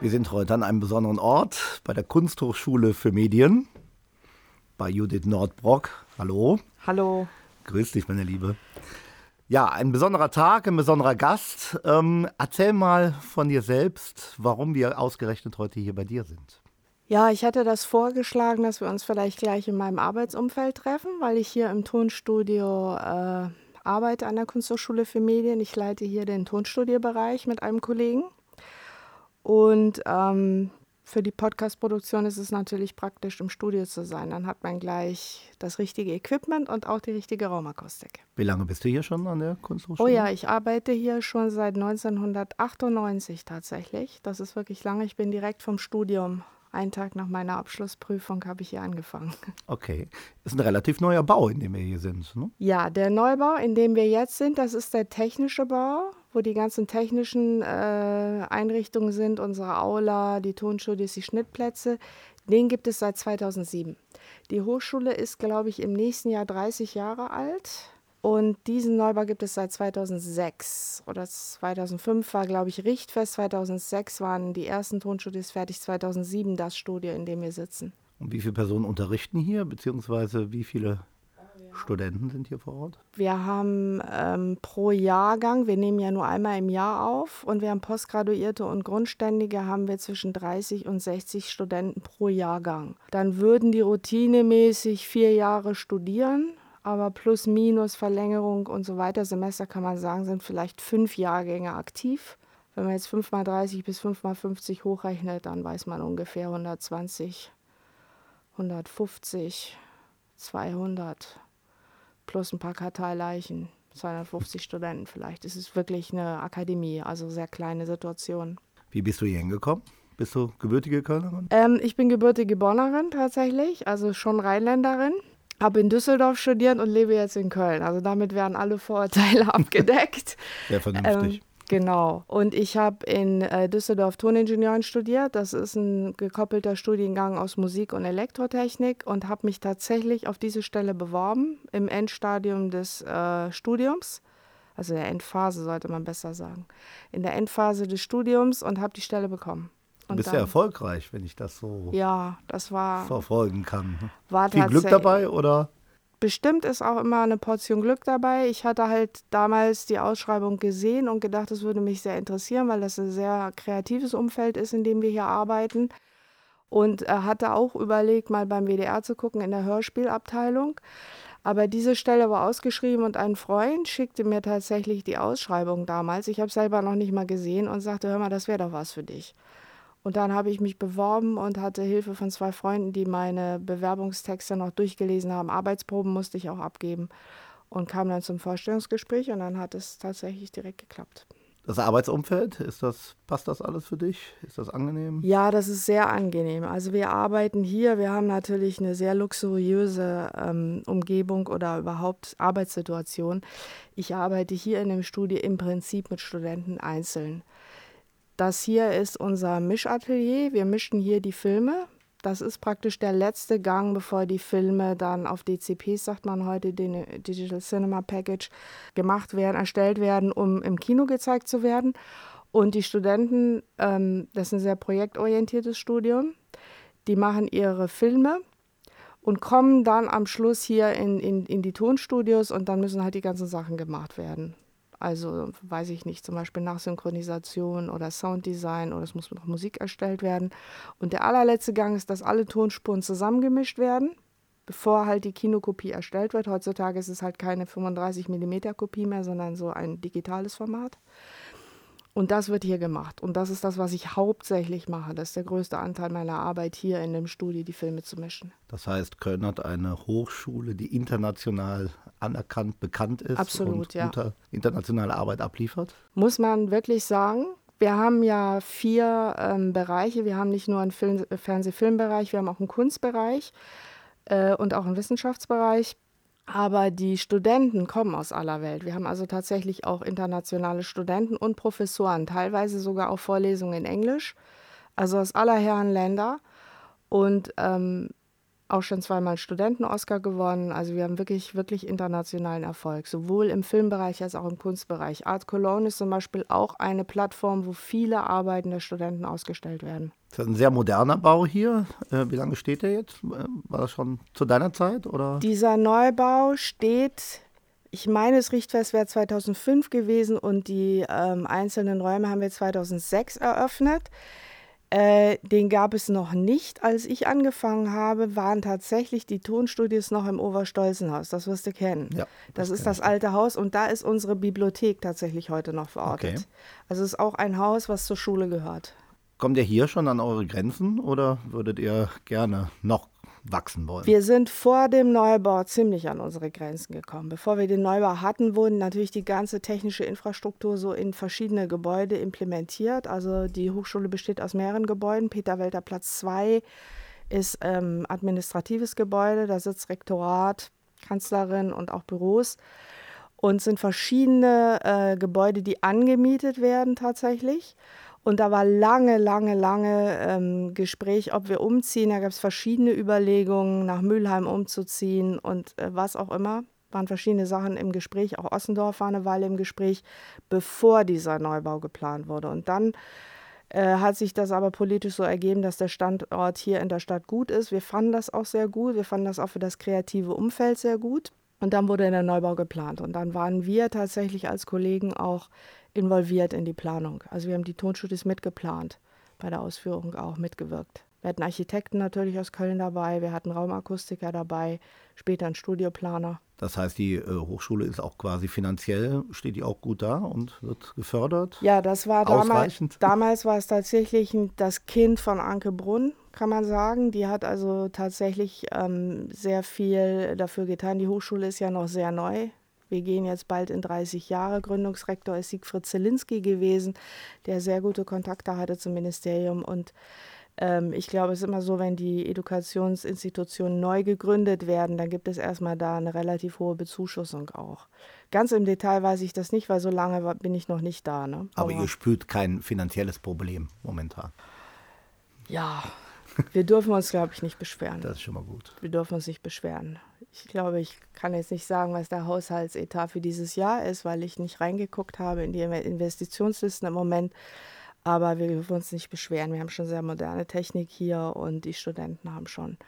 Wir sind heute an einem besonderen Ort bei der Kunsthochschule für Medien bei Judith Nordbrock. Hallo. Hallo. Grüß dich, meine Liebe. Ja, ein besonderer Tag, ein besonderer Gast. Ähm, erzähl mal von dir selbst, warum wir ausgerechnet heute hier bei dir sind. Ja, ich hatte das vorgeschlagen, dass wir uns vielleicht gleich in meinem Arbeitsumfeld treffen, weil ich hier im Tonstudio äh, arbeite an der Kunsthochschule für Medien. Ich leite hier den Tonstudiobereich mit einem Kollegen. Und ähm, für die Podcast-Produktion ist es natürlich praktisch, im Studio zu sein. Dann hat man gleich das richtige Equipment und auch die richtige Raumakustik. Wie lange bist du hier schon an der Kunsthochschule? Oh ja, ich arbeite hier schon seit 1998 tatsächlich. Das ist wirklich lange. Ich bin direkt vom Studium einen Tag nach meiner Abschlussprüfung habe ich hier angefangen. Okay. Ist ein relativ neuer Bau, in dem wir hier sind. Ne? Ja, der Neubau, in dem wir jetzt sind, das ist der technische Bau, wo die ganzen technischen äh, Einrichtungen sind, unsere Aula, die Tonstudios, die Schnittplätze. Den gibt es seit 2007. Die Hochschule ist, glaube ich, im nächsten Jahr 30 Jahre alt. Und diesen Neubau gibt es seit 2006 oder 2005 war, glaube ich, Richtfest. 2006 waren die ersten Tonstudios fertig, 2007 das Studio, in dem wir sitzen. Und wie viele Personen unterrichten hier, beziehungsweise wie viele Studenten sind hier vor Ort? Wir haben ähm, pro Jahrgang, wir nehmen ja nur einmal im Jahr auf und wir haben Postgraduierte und Grundständige, haben wir zwischen 30 und 60 Studenten pro Jahrgang. Dann würden die routinemäßig vier Jahre studieren aber plus, minus, Verlängerung und so weiter, Semester kann man sagen, sind vielleicht fünf Jahrgänge aktiv. Wenn man jetzt 5 mal 30 bis 5 mal 50 hochrechnet, dann weiß man ungefähr 120, 150, 200 plus ein paar Karteileichen, 250 Studenten vielleicht. Es ist wirklich eine Akademie, also sehr kleine Situation. Wie bist du hier hingekommen? Bist du gebürtige Kölnerin? Ähm, ich bin gebürtige Bonnerin tatsächlich, also schon Rheinländerin habe in Düsseldorf studiert und lebe jetzt in Köln. Also damit werden alle Vorurteile abgedeckt. Sehr vernünftig. Ähm, genau. Und ich habe in äh, Düsseldorf Toningenieurin studiert. Das ist ein gekoppelter Studiengang aus Musik und Elektrotechnik und habe mich tatsächlich auf diese Stelle beworben im Endstadium des äh, Studiums. Also der Endphase sollte man besser sagen. In der Endphase des Studiums und habe die Stelle bekommen. Du bist ja erfolgreich, wenn ich das so ja, das war, verfolgen kann. War Viel Glück dabei oder? Bestimmt ist auch immer eine Portion Glück dabei. Ich hatte halt damals die Ausschreibung gesehen und gedacht, das würde mich sehr interessieren, weil das ein sehr kreatives Umfeld ist, in dem wir hier arbeiten. Und er hatte auch überlegt, mal beim WDR zu gucken in der Hörspielabteilung. Aber diese Stelle war ausgeschrieben und ein Freund schickte mir tatsächlich die Ausschreibung damals. Ich habe selber noch nicht mal gesehen und sagte, hör mal, das wäre doch was für dich. Und dann habe ich mich beworben und hatte Hilfe von zwei Freunden, die meine Bewerbungstexte noch durchgelesen haben. Arbeitsproben musste ich auch abgeben und kam dann zum Vorstellungsgespräch und dann hat es tatsächlich direkt geklappt. Das Arbeitsumfeld, ist das, passt das alles für dich? Ist das angenehm? Ja, das ist sehr angenehm. Also wir arbeiten hier, wir haben natürlich eine sehr luxuriöse ähm, Umgebung oder überhaupt Arbeitssituation. Ich arbeite hier in dem Studio im Prinzip mit Studenten einzeln. Das hier ist unser Mischatelier. Wir mischen hier die Filme. Das ist praktisch der letzte Gang, bevor die Filme dann auf DCPs, sagt man heute, den Digital Cinema Package, gemacht werden, erstellt werden, um im Kino gezeigt zu werden. Und die Studenten, ähm, das ist ein sehr projektorientiertes Studium, die machen ihre Filme und kommen dann am Schluss hier in, in, in die Tonstudios und dann müssen halt die ganzen Sachen gemacht werden. Also weiß ich nicht, zum Beispiel Nachsynchronisation oder Sounddesign oder es muss noch Musik erstellt werden. Und der allerletzte Gang ist, dass alle Tonspuren zusammengemischt werden, bevor halt die Kinokopie erstellt wird. Heutzutage ist es halt keine 35 mm Kopie mehr, sondern so ein digitales Format. Und das wird hier gemacht. Und das ist das, was ich hauptsächlich mache. Das ist der größte Anteil meiner Arbeit hier in dem Studio, die Filme zu mischen. Das heißt, Köln hat eine Hochschule, die international anerkannt, bekannt ist Absolut, und ja. internationale Arbeit abliefert? Muss man wirklich sagen. Wir haben ja vier ähm, Bereiche. Wir haben nicht nur einen Film, Fernseh-Filmbereich, wir haben auch einen Kunstbereich äh, und auch einen Wissenschaftsbereich. Aber die Studenten kommen aus aller Welt. Wir haben also tatsächlich auch internationale Studenten und Professoren, teilweise sogar auch Vorlesungen in Englisch, also aus aller Herren Länder. Und ähm, auch schon zweimal Studenten-Oscar gewonnen. Also wir haben wirklich, wirklich internationalen Erfolg, sowohl im Filmbereich als auch im Kunstbereich. Art Cologne ist zum Beispiel auch eine Plattform, wo viele Arbeiten der Studenten ausgestellt werden. Das ist ein sehr moderner Bau hier. Äh, wie lange steht der jetzt? Äh, war das schon zu deiner Zeit? Oder? Dieser Neubau steht ich meine, das Richtfest wäre 2005 gewesen und die ähm, einzelnen Räume haben wir 2006 eröffnet. Äh, den gab es noch nicht. Als ich angefangen habe, waren tatsächlich die Tonstudios noch im Oberstolzenhaus. Das wirst du kennen. Ja, das, das ist das alte Haus und da ist unsere Bibliothek tatsächlich heute noch verortet. Okay. Also es ist auch ein Haus, was zur Schule gehört. Kommt ihr hier schon an eure Grenzen oder würdet ihr gerne noch wachsen wollen? Wir sind vor dem Neubau ziemlich an unsere Grenzen gekommen. Bevor wir den Neubau hatten, wurden natürlich die ganze technische Infrastruktur so in verschiedene Gebäude implementiert. Also die Hochschule besteht aus mehreren Gebäuden. Peter Welter Platz 2 ist ähm, administratives Gebäude, da sitzt Rektorat, Kanzlerin und auch Büros. Und sind verschiedene äh, Gebäude, die angemietet werden tatsächlich. Und da war lange, lange, lange ähm, Gespräch, ob wir umziehen. Da gab es verschiedene Überlegungen, nach Mülheim umzuziehen und äh, was auch immer. Waren verschiedene Sachen im Gespräch. Auch Ossendorf war eine Weile im Gespräch, bevor dieser Neubau geplant wurde. Und dann äh, hat sich das aber politisch so ergeben, dass der Standort hier in der Stadt gut ist. Wir fanden das auch sehr gut. Wir fanden das auch für das kreative Umfeld sehr gut. Und dann wurde der Neubau geplant. Und dann waren wir tatsächlich als Kollegen auch involviert in die Planung. Also wir haben die Tonstudios mitgeplant, bei der Ausführung auch mitgewirkt. Wir hatten Architekten natürlich aus Köln dabei, wir hatten Raumakustiker dabei, später einen Studioplaner. Das heißt, die äh, Hochschule ist auch quasi finanziell, steht die auch gut da und wird gefördert? Ja, das war damals, damals war es tatsächlich das Kind von Anke Brunn, kann man sagen. Die hat also tatsächlich ähm, sehr viel dafür getan. Die Hochschule ist ja noch sehr neu. Wir gehen jetzt bald in 30 Jahre. Gründungsrektor ist Siegfried Zelinski gewesen, der sehr gute Kontakte hatte zum Ministerium. Und ähm, ich glaube, es ist immer so, wenn die Edukationsinstitutionen neu gegründet werden, dann gibt es erstmal da eine relativ hohe Bezuschussung auch. Ganz im Detail weiß ich das nicht, weil so lange bin ich noch nicht da. Ne? Aber, Aber ihr spürt kein finanzielles Problem momentan. Ja, wir dürfen uns, glaube ich, nicht beschweren. Das ist schon mal gut. Wir dürfen uns nicht beschweren. Ich glaube, ich kann jetzt nicht sagen, was der Haushaltsetat für dieses Jahr ist, weil ich nicht reingeguckt habe in die Investitionslisten im Moment. Aber wir dürfen uns nicht beschweren. Wir haben schon sehr moderne Technik hier und die Studenten haben schon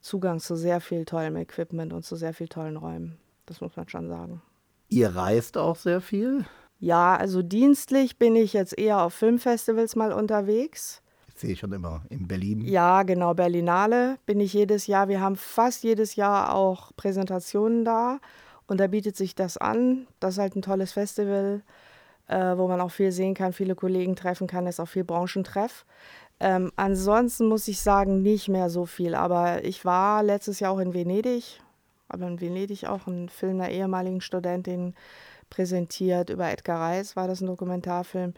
Zugang zu sehr viel tollem Equipment und zu sehr viel tollen Räumen. Das muss man schon sagen. Ihr reist auch sehr viel? Ja, also dienstlich bin ich jetzt eher auf Filmfestivals mal unterwegs sehe ich schon immer in Berlin. Ja, genau, Berlinale bin ich jedes Jahr. Wir haben fast jedes Jahr auch Präsentationen da und da bietet sich das an. Das ist halt ein tolles Festival, äh, wo man auch viel sehen kann, viele Kollegen treffen kann, ist auch viel Branchentreff. Ähm, ansonsten muss ich sagen, nicht mehr so viel. Aber ich war letztes Jahr auch in Venedig, aber in Venedig auch einen Film einer ehemaligen Studentin präsentiert über Edgar Reis, war das ein Dokumentarfilm.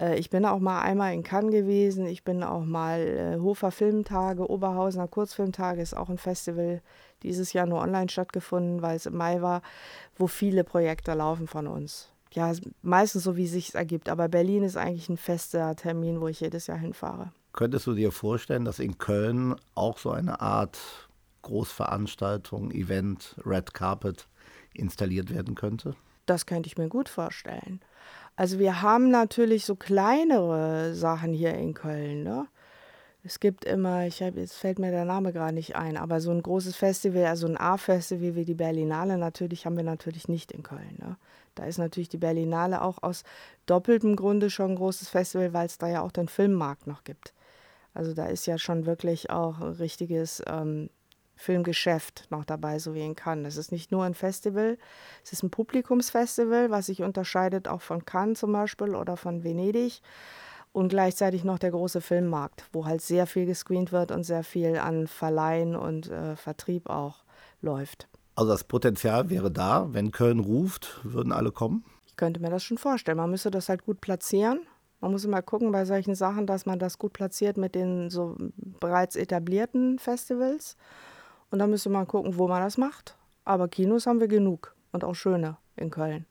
Äh, ich bin auch mal einmal in Cannes gewesen. Ich bin auch mal äh, Hofer Filmtage, Oberhausener Kurzfilmtage ist auch ein Festival dieses Jahr nur online stattgefunden, weil es im Mai war, wo viele Projekte laufen von uns. Ja, meistens so, wie es sich ergibt. Aber Berlin ist eigentlich ein fester Termin, wo ich jedes Jahr hinfahre. Könntest du dir vorstellen, dass in Köln auch so eine Art Großveranstaltung, Event, Red Carpet installiert werden könnte? Das könnte ich mir gut vorstellen. Also wir haben natürlich so kleinere Sachen hier in Köln. Ne? Es gibt immer, ich hab, jetzt fällt mir der Name gerade nicht ein, aber so ein großes Festival, also ein A-Festival wie die Berlinale natürlich, haben wir natürlich nicht in Köln. Ne? Da ist natürlich die Berlinale auch aus doppeltem Grunde schon ein großes Festival, weil es da ja auch den Filmmarkt noch gibt. Also da ist ja schon wirklich auch ein richtiges ähm, Filmgeschäft noch dabei, so wie in Cannes. Es ist nicht nur ein Festival, es ist ein Publikumsfestival, was sich unterscheidet auch von Cannes zum Beispiel oder von Venedig. Und gleichzeitig noch der große Filmmarkt, wo halt sehr viel gescreent wird und sehr viel an Verleihen und äh, Vertrieb auch läuft. Also das Potenzial wäre da, wenn Köln ruft, würden alle kommen? Ich könnte mir das schon vorstellen. Man müsste das halt gut platzieren. Man muss immer gucken bei solchen Sachen, dass man das gut platziert mit den so bereits etablierten Festivals. Und dann müsste man gucken, wo man das macht. Aber Kinos haben wir genug und auch schöne in Köln.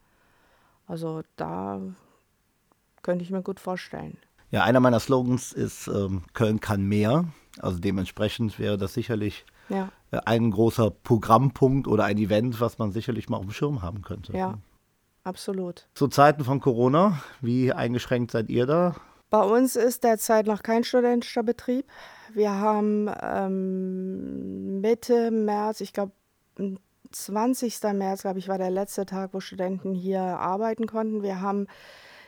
Also da könnte ich mir gut vorstellen. Ja, einer meiner Slogans ist, ähm, Köln kann mehr. Also dementsprechend wäre das sicherlich ja. Äh, ein großer Programmpunkt oder ein Event, was man sicherlich mal auf dem Schirm haben könnte. Ja, absolut. Zu Zeiten von Corona, wie eingeschränkt seid ihr da? Bei uns ist derzeit noch kein studentischer Betrieb. Wir haben ähm, Mitte März, ich glaube 20. März, glaube ich, war der letzte Tag, wo Studenten hier arbeiten konnten. Wir haben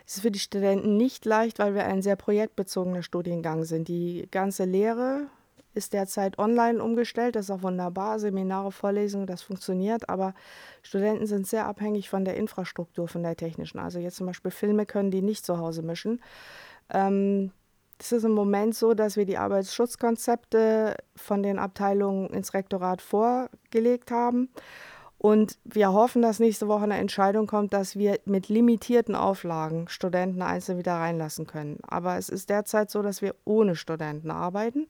es ist für die Studenten nicht leicht, weil wir ein sehr projektbezogener Studiengang sind. Die ganze Lehre ist derzeit online umgestellt. Das ist auch wunderbar. Seminare, Vorlesungen, das funktioniert. Aber Studenten sind sehr abhängig von der Infrastruktur, von der technischen. Also jetzt zum Beispiel Filme können die nicht zu Hause mischen. Ähm, es ist im Moment so, dass wir die Arbeitsschutzkonzepte von den Abteilungen ins Rektorat vorgelegt haben. Und wir hoffen, dass nächste Woche eine Entscheidung kommt, dass wir mit limitierten Auflagen Studenten einzeln wieder reinlassen können. Aber es ist derzeit so, dass wir ohne Studenten arbeiten.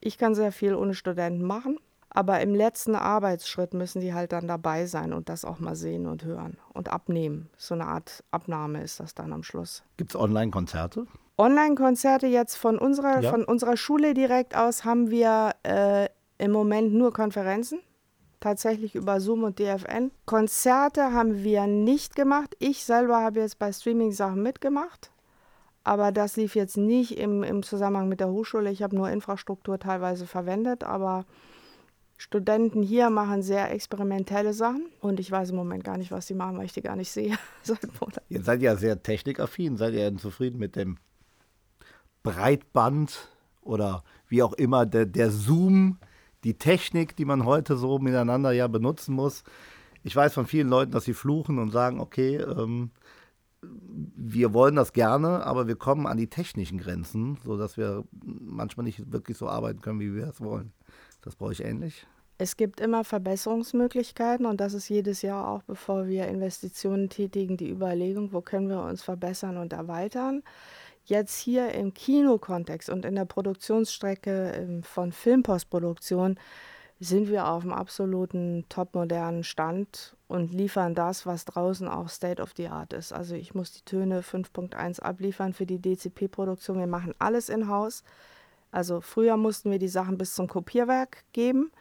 Ich kann sehr viel ohne Studenten machen. Aber im letzten Arbeitsschritt müssen die halt dann dabei sein und das auch mal sehen und hören und abnehmen. So eine Art Abnahme ist das dann am Schluss. Gibt es Online-Konzerte? Online-Konzerte jetzt von unserer, ja. von unserer Schule direkt aus haben wir äh, im Moment nur Konferenzen tatsächlich über Zoom und DFN. Konzerte haben wir nicht gemacht. Ich selber habe jetzt bei Streaming-Sachen mitgemacht. Aber das lief jetzt nicht im, im Zusammenhang mit der Hochschule. Ich habe nur Infrastruktur teilweise verwendet. Aber Studenten hier machen sehr experimentelle Sachen. Und ich weiß im Moment gar nicht, was sie machen, weil ich die gar nicht sehe. Jetzt seid ihr ja sehr technikaffin. Seid ihr denn zufrieden mit dem Breitband oder wie auch immer der, der Zoom? die Technik, die man heute so miteinander ja benutzen muss. Ich weiß von vielen Leuten, dass sie fluchen und sagen, okay, ähm, wir wollen das gerne, aber wir kommen an die technischen Grenzen, sodass wir manchmal nicht wirklich so arbeiten können, wie wir es wollen. Das brauche ich ähnlich. Es gibt immer Verbesserungsmöglichkeiten und das ist jedes Jahr auch, bevor wir Investitionen tätigen, die Überlegung, wo können wir uns verbessern und erweitern. Jetzt hier im Kinokontext und in der Produktionsstrecke ähm, von Filmpostproduktion sind wir auf einem absoluten topmodernen Stand und liefern das, was draußen auch State of the Art ist. Also ich muss die Töne 5.1 abliefern für die DCP-Produktion. Wir machen alles in-house. Also früher mussten wir die Sachen bis zum Kopierwerk geben.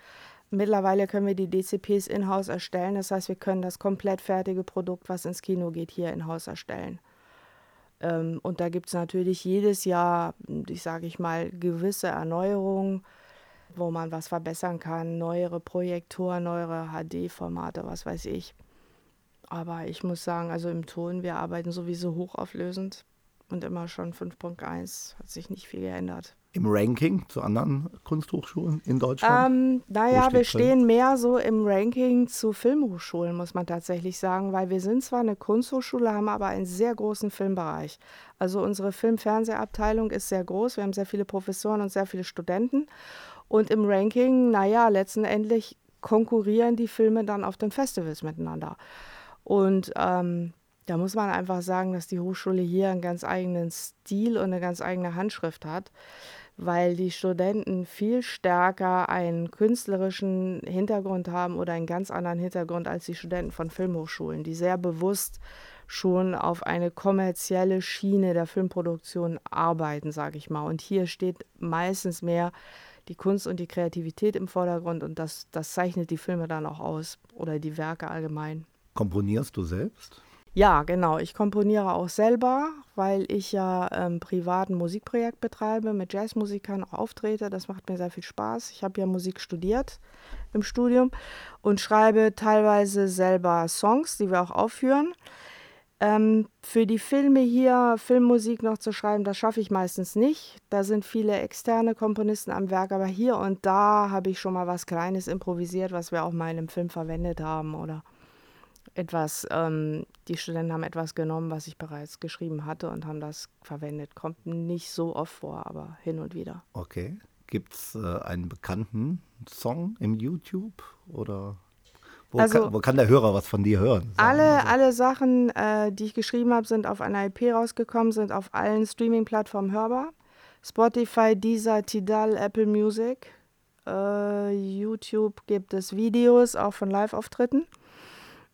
Mittlerweile können wir die DCPs in-house erstellen. Das heißt, wir können das komplett fertige Produkt, was ins Kino geht, hier in-house erstellen. Ähm, und da gibt es natürlich jedes Jahr, ich sage ich mal, gewisse Erneuerungen, wo man was verbessern kann, neuere Projektoren, neuere HD-Formate, was weiß ich. Aber ich muss sagen, also im Ton, wir arbeiten sowieso hochauflösend und immer schon 5.1, hat sich nicht viel geändert im Ranking zu anderen Kunsthochschulen in Deutschland? Ähm, naja, wir stehen mehr so im Ranking zu Filmhochschulen, muss man tatsächlich sagen, weil wir sind zwar eine Kunsthochschule, haben aber einen sehr großen Filmbereich. Also unsere Film-Fernsehabteilung ist sehr groß, wir haben sehr viele Professoren und sehr viele Studenten. Und im Ranking, naja, letztendlich konkurrieren die Filme dann auf den Festivals miteinander. Und ähm, da muss man einfach sagen, dass die Hochschule hier einen ganz eigenen Stil und eine ganz eigene Handschrift hat weil die Studenten viel stärker einen künstlerischen Hintergrund haben oder einen ganz anderen Hintergrund als die Studenten von Filmhochschulen, die sehr bewusst schon auf eine kommerzielle Schiene der Filmproduktion arbeiten, sage ich mal. Und hier steht meistens mehr die Kunst und die Kreativität im Vordergrund und das, das zeichnet die Filme dann auch aus oder die Werke allgemein. Komponierst du selbst? Ja, genau. Ich komponiere auch selber, weil ich ja ähm, privat ein Musikprojekt betreibe, mit Jazzmusikern auch auftrete. Das macht mir sehr viel Spaß. Ich habe ja Musik studiert im Studium und schreibe teilweise selber Songs, die wir auch aufführen. Ähm, für die Filme hier Filmmusik noch zu schreiben, das schaffe ich meistens nicht. Da sind viele externe Komponisten am Werk, aber hier und da habe ich schon mal was Kleines improvisiert, was wir auch mal in einem Film verwendet haben oder etwas, ähm, die Studenten haben etwas genommen, was ich bereits geschrieben hatte und haben das verwendet. Kommt nicht so oft vor, aber hin und wieder. Okay. Gibt es äh, einen bekannten Song im YouTube oder wo, also, kann, wo kann der Hörer was von dir hören? Alle, also. alle Sachen, äh, die ich geschrieben habe, sind auf einer IP rausgekommen, sind auf allen Streaming-Plattformen hörbar. Spotify, Deezer, Tidal, Apple Music. Äh, YouTube gibt es Videos, auch von Live-Auftritten.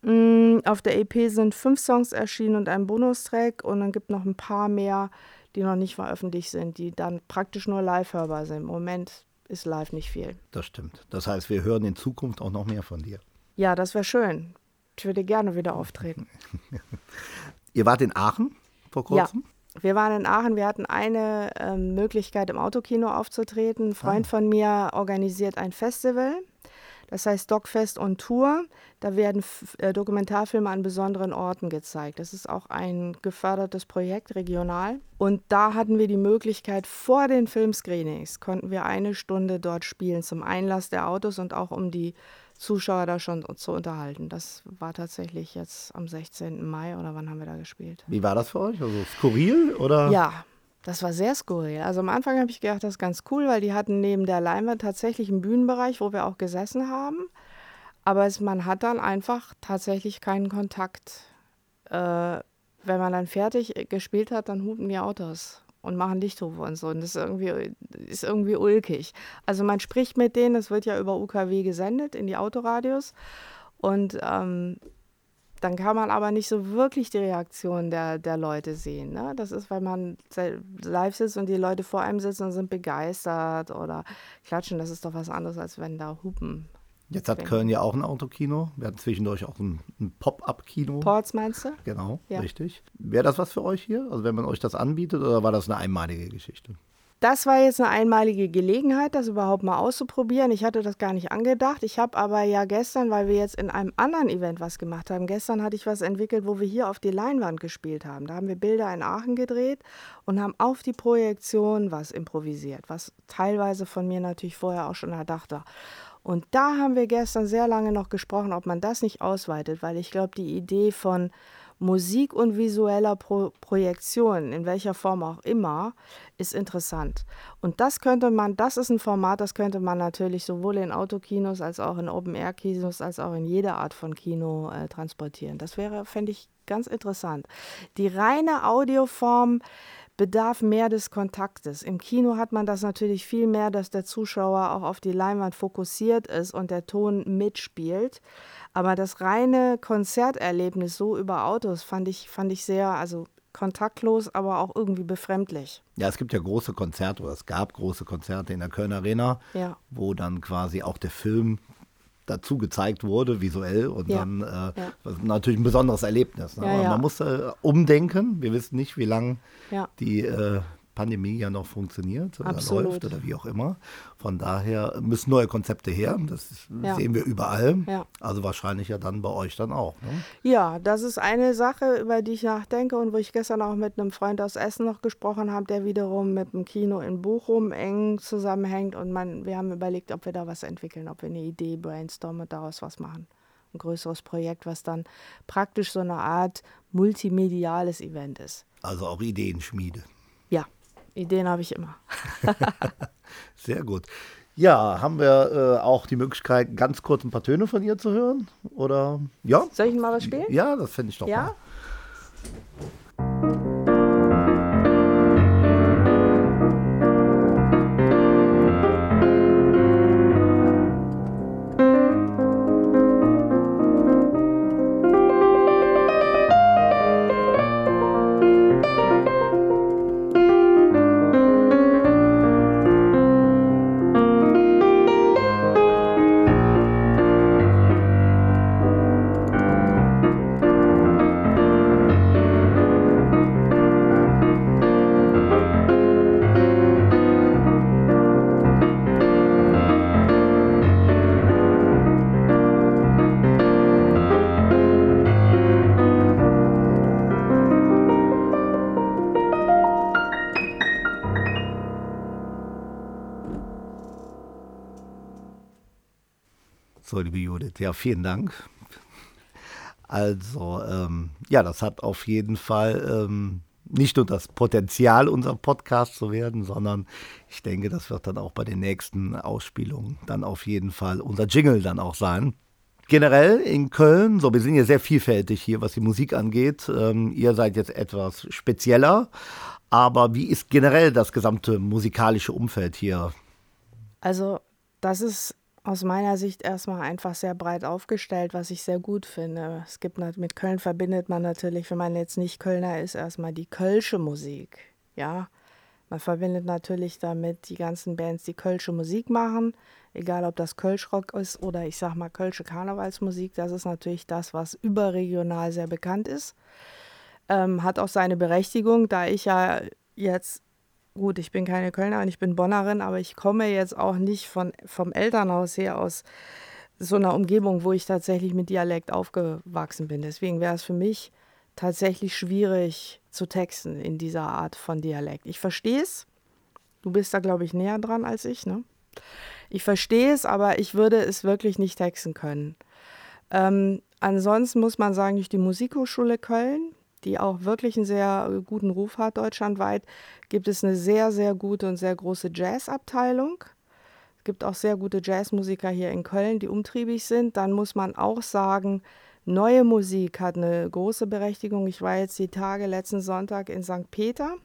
Mm, auf der EP sind fünf Songs erschienen und ein Bonustrack und dann gibt es noch ein paar mehr, die noch nicht veröffentlicht sind, die dann praktisch nur live hörbar sind. Im Moment ist live nicht viel. Das stimmt. Das heißt, wir hören in Zukunft auch noch mehr von dir. Ja, das wäre schön. Ich würde gerne wieder auftreten. Ihr wart in Aachen vor kurzem? Ja, wir waren in Aachen. Wir hatten eine ähm, Möglichkeit, im Autokino aufzutreten. Ein Freund ah. von mir organisiert ein Festival. Das heißt Dogfest on Tour. Da werden äh, Dokumentarfilme an besonderen Orten gezeigt. Das ist auch ein gefördertes Projekt regional. Und da hatten wir die Möglichkeit, vor den Filmscreenings konnten wir eine Stunde dort spielen zum Einlass der Autos und auch um die Zuschauer da schon zu unterhalten. Das war tatsächlich jetzt am 16. Mai oder wann haben wir da gespielt? Wie war das für euch? Also skurril oder? Ja, das war sehr skurril. Also am Anfang habe ich gedacht, das ist ganz cool, weil die hatten neben der Leinwand tatsächlich einen Bühnenbereich, wo wir auch gesessen haben. Aber es, man hat dann einfach tatsächlich keinen Kontakt. Äh, wenn man dann fertig gespielt hat, dann hupen die Autos und machen Lichtrufe und so. Und das ist irgendwie, ist irgendwie ulkig. Also man spricht mit denen, es wird ja über UKW gesendet in die Autoradios. Und ähm, dann kann man aber nicht so wirklich die Reaktion der, der Leute sehen. Ne? Das ist, weil man live sitzt und die Leute vor einem sitzen und sind begeistert oder klatschen. Das ist doch was anderes, als wenn da Hupen Jetzt hat Köln ja auch ein Autokino. Wir hatten zwischendurch auch ein, ein Pop-up-Kino. Ports meinst du? Genau, ja. richtig. Wäre das was für euch hier? Also wenn man euch das anbietet oder war das eine einmalige Geschichte? Das war jetzt eine einmalige Gelegenheit, das überhaupt mal auszuprobieren. Ich hatte das gar nicht angedacht. Ich habe aber ja gestern, weil wir jetzt in einem anderen Event was gemacht haben, gestern hatte ich was entwickelt, wo wir hier auf die Leinwand gespielt haben. Da haben wir Bilder in Aachen gedreht und haben auf die Projektion was improvisiert, was teilweise von mir natürlich vorher auch schon erdacht war. Und da haben wir gestern sehr lange noch gesprochen, ob man das nicht ausweitet, weil ich glaube, die Idee von Musik und visueller Pro Projektion, in welcher Form auch immer, ist interessant. Und das könnte man, das ist ein Format, das könnte man natürlich sowohl in Autokinos als auch in Open-Air-Kinos als auch in jeder Art von Kino äh, transportieren. Das wäre, fände ich, ganz interessant. Die reine Audioform bedarf mehr des Kontaktes. Im Kino hat man das natürlich viel mehr, dass der Zuschauer auch auf die Leinwand fokussiert ist und der Ton mitspielt. Aber das reine Konzerterlebnis so über Autos fand ich, fand ich sehr, also kontaktlos, aber auch irgendwie befremdlich. Ja, es gibt ja große Konzerte oder es gab große Konzerte in der Kölner Arena, ja. wo dann quasi auch der Film dazu gezeigt wurde, visuell. Und ja. dann äh, ja. natürlich ein besonderes Erlebnis. Ne? Ja, man muss äh, umdenken. Wir wissen nicht, wie lange die äh, Pandemie ja noch funktioniert oder Absolut. läuft oder wie auch immer. Von daher müssen neue Konzepte her. Das ja. sehen wir überall. Ja. Also wahrscheinlich ja dann bei euch dann auch. Ne? Ja, das ist eine Sache, über die ich nachdenke und wo ich gestern auch mit einem Freund aus Essen noch gesprochen habe, der wiederum mit dem Kino in Bochum eng zusammenhängt. Und man, wir haben überlegt, ob wir da was entwickeln, ob wir eine Idee brainstormen und daraus was machen. Ein größeres Projekt, was dann praktisch so eine Art multimediales Event ist. Also auch Ideenschmiede. Ja, Ideen habe ich immer. Sehr gut. Ja, haben wir äh, auch die Möglichkeit, ganz kurz ein paar Töne von ihr zu hören? Oder ja? Soll ich mal was spielen? Ja, das finde ich doch. Ja. Mal. Vielen Dank. Also, ähm, ja, das hat auf jeden Fall ähm, nicht nur das Potenzial, unser Podcast zu werden, sondern ich denke, das wird dann auch bei den nächsten Ausspielungen dann auf jeden Fall unser Jingle dann auch sein. Generell in Köln, so wir sind ja sehr vielfältig hier, was die Musik angeht. Ähm, ihr seid jetzt etwas spezieller, aber wie ist generell das gesamte musikalische Umfeld hier? Also, das ist aus meiner Sicht erstmal einfach sehr breit aufgestellt, was ich sehr gut finde. Es gibt mit Köln verbindet man natürlich, wenn man jetzt nicht Kölner ist, erstmal die kölsche Musik. Ja, Man verbindet natürlich damit die ganzen Bands, die kölsche Musik machen, egal ob das Kölschrock ist oder ich sag mal kölsche Karnevalsmusik. Das ist natürlich das, was überregional sehr bekannt ist. Ähm, hat auch seine Berechtigung, da ich ja jetzt, gut, ich bin keine Kölnerin, ich bin Bonnerin, aber ich komme jetzt auch nicht von, vom Elternhaus her aus so einer Umgebung, wo ich tatsächlich mit Dialekt aufgewachsen bin. Deswegen wäre es für mich tatsächlich schwierig zu texten in dieser Art von Dialekt. Ich verstehe es. Du bist da, glaube ich, näher dran als ich. Ne? Ich verstehe es, aber ich würde es wirklich nicht texten können. Ähm, ansonsten muss man sagen, durch die Musikhochschule Köln, die auch wirklich einen sehr guten Ruf hat deutschlandweit, gibt es eine sehr, sehr gute und sehr große Jazzabteilung. Es gibt auch sehr gute Jazzmusiker hier in Köln, die umtriebig sind. Dann muss man auch sagen, Neue Musik hat eine große Berechtigung. Ich war jetzt die Tage letzten Sonntag in St. Peter.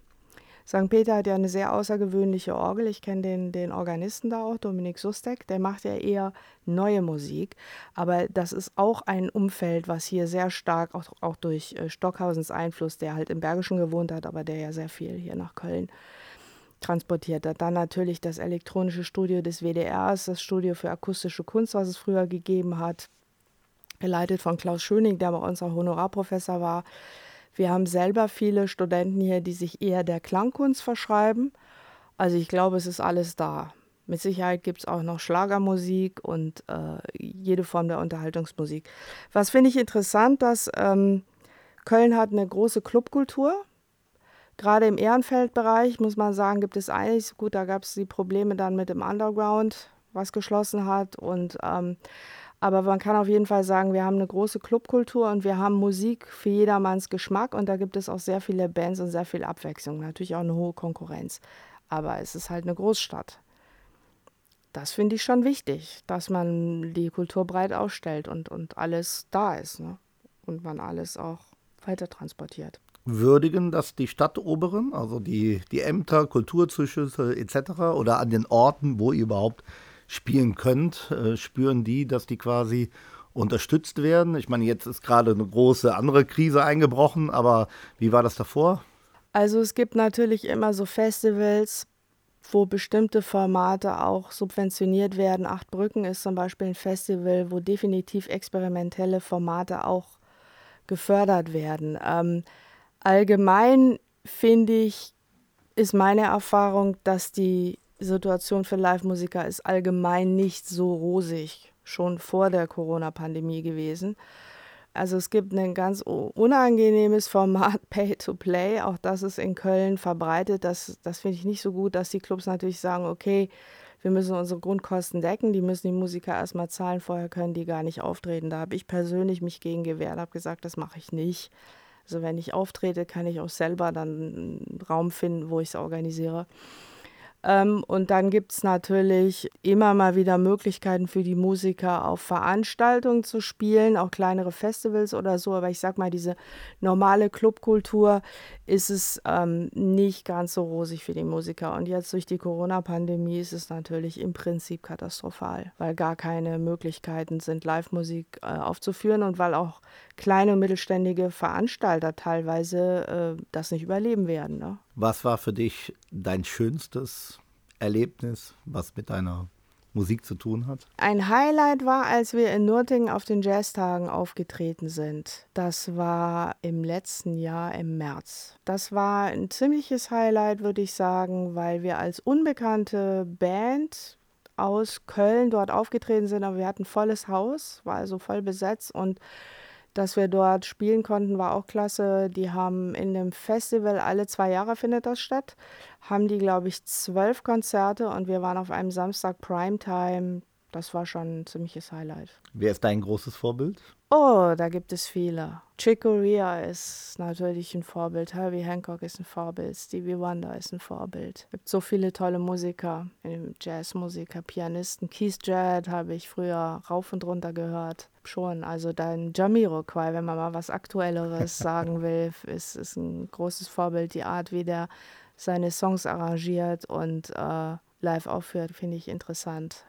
St. Peter hat ja eine sehr außergewöhnliche Orgel. Ich kenne den, den Organisten da auch, Dominik Sustek. Der macht ja eher neue Musik. Aber das ist auch ein Umfeld, was hier sehr stark, auch, auch durch äh, Stockhausens Einfluss, der halt im Bergischen gewohnt hat, aber der ja sehr viel hier nach Köln transportiert hat. Dann natürlich das elektronische Studio des WDRs, das Studio für akustische Kunst, was es früher gegeben hat geleitet von Klaus Schöning, der bei unser Honorarprofessor war. Wir haben selber viele Studenten hier, die sich eher der Klangkunst verschreiben. Also ich glaube, es ist alles da. Mit Sicherheit gibt es auch noch Schlagermusik und äh, jede Form der Unterhaltungsmusik. Was finde ich interessant, dass ähm, Köln hat eine große Clubkultur. Gerade im Ehrenfeldbereich muss man sagen, gibt es eigentlich, gut, da gab es die Probleme dann mit dem Underground, was geschlossen hat. Und ähm, aber man kann auf jeden Fall sagen, wir haben eine große Clubkultur und wir haben Musik für jedermanns Geschmack und da gibt es auch sehr viele Bands und sehr viel Abwechslung. Natürlich auch eine hohe Konkurrenz. Aber es ist halt eine Großstadt. Das finde ich schon wichtig, dass man die Kultur breit ausstellt und, und alles da ist. Ne? Und man alles auch weiter transportiert. Würdigen das die Stadtoberen, also die, die Ämter, Kulturzuschüsse etc. oder an den Orten, wo ihr überhaupt spielen könnt, äh, spüren die, dass die quasi unterstützt werden? Ich meine, jetzt ist gerade eine große andere Krise eingebrochen, aber wie war das davor? Also es gibt natürlich immer so Festivals, wo bestimmte Formate auch subventioniert werden. Acht Brücken ist zum Beispiel ein Festival, wo definitiv experimentelle Formate auch gefördert werden. Ähm, allgemein finde ich, ist meine Erfahrung, dass die Situation für Live-Musiker ist allgemein nicht so rosig, schon vor der Corona-Pandemie gewesen. Also es gibt ein ganz unangenehmes Format Pay-to-Play, auch das ist in Köln verbreitet. Das, das finde ich nicht so gut, dass die Clubs natürlich sagen, okay, wir müssen unsere Grundkosten decken, die müssen die Musiker erstmal zahlen, vorher können die gar nicht auftreten. Da habe ich persönlich mich gegen gewehrt, habe gesagt, das mache ich nicht. Also wenn ich auftrete, kann ich auch selber dann einen Raum finden, wo ich es organisiere. Ähm, und dann gibt es natürlich immer mal wieder Möglichkeiten für die Musiker, auf Veranstaltungen zu spielen, auch kleinere Festivals oder so. Aber ich sag mal, diese normale Clubkultur ist es ähm, nicht ganz so rosig für die Musiker. Und jetzt durch die Corona-Pandemie ist es natürlich im Prinzip katastrophal, weil gar keine Möglichkeiten sind, Live-Musik äh, aufzuführen und weil auch kleine und mittelständige Veranstalter teilweise äh, das nicht überleben werden. Ne? Was war für dich dein schönstes Erlebnis, was mit deiner Musik zu tun hat? Ein Highlight war, als wir in Nürtingen auf den Jazztagen aufgetreten sind. Das war im letzten Jahr im März. Das war ein ziemliches Highlight, würde ich sagen, weil wir als unbekannte Band aus Köln dort aufgetreten sind, aber wir hatten volles Haus, war also voll besetzt und dass wir dort spielen konnten, war auch klasse. Die haben in dem Festival, alle zwei Jahre findet das statt, haben die, glaube ich, zwölf Konzerte und wir waren auf einem Samstag Primetime. Das war schon ein ziemliches Highlight. Wer ist dein großes Vorbild? Oh, da gibt es viele. Chick Corea ist natürlich ein Vorbild. Herbie Hancock ist ein Vorbild. Stevie Wonder ist ein Vorbild. Es gibt so viele tolle Musiker, Jazzmusiker, Pianisten. Keith Jarrett habe ich früher rauf und runter gehört. Schon, also dein Jamiroquai, wenn man mal was Aktuelleres sagen will, ist, ist ein großes Vorbild. Die Art, wie der seine Songs arrangiert und äh, live aufführt, finde ich interessant.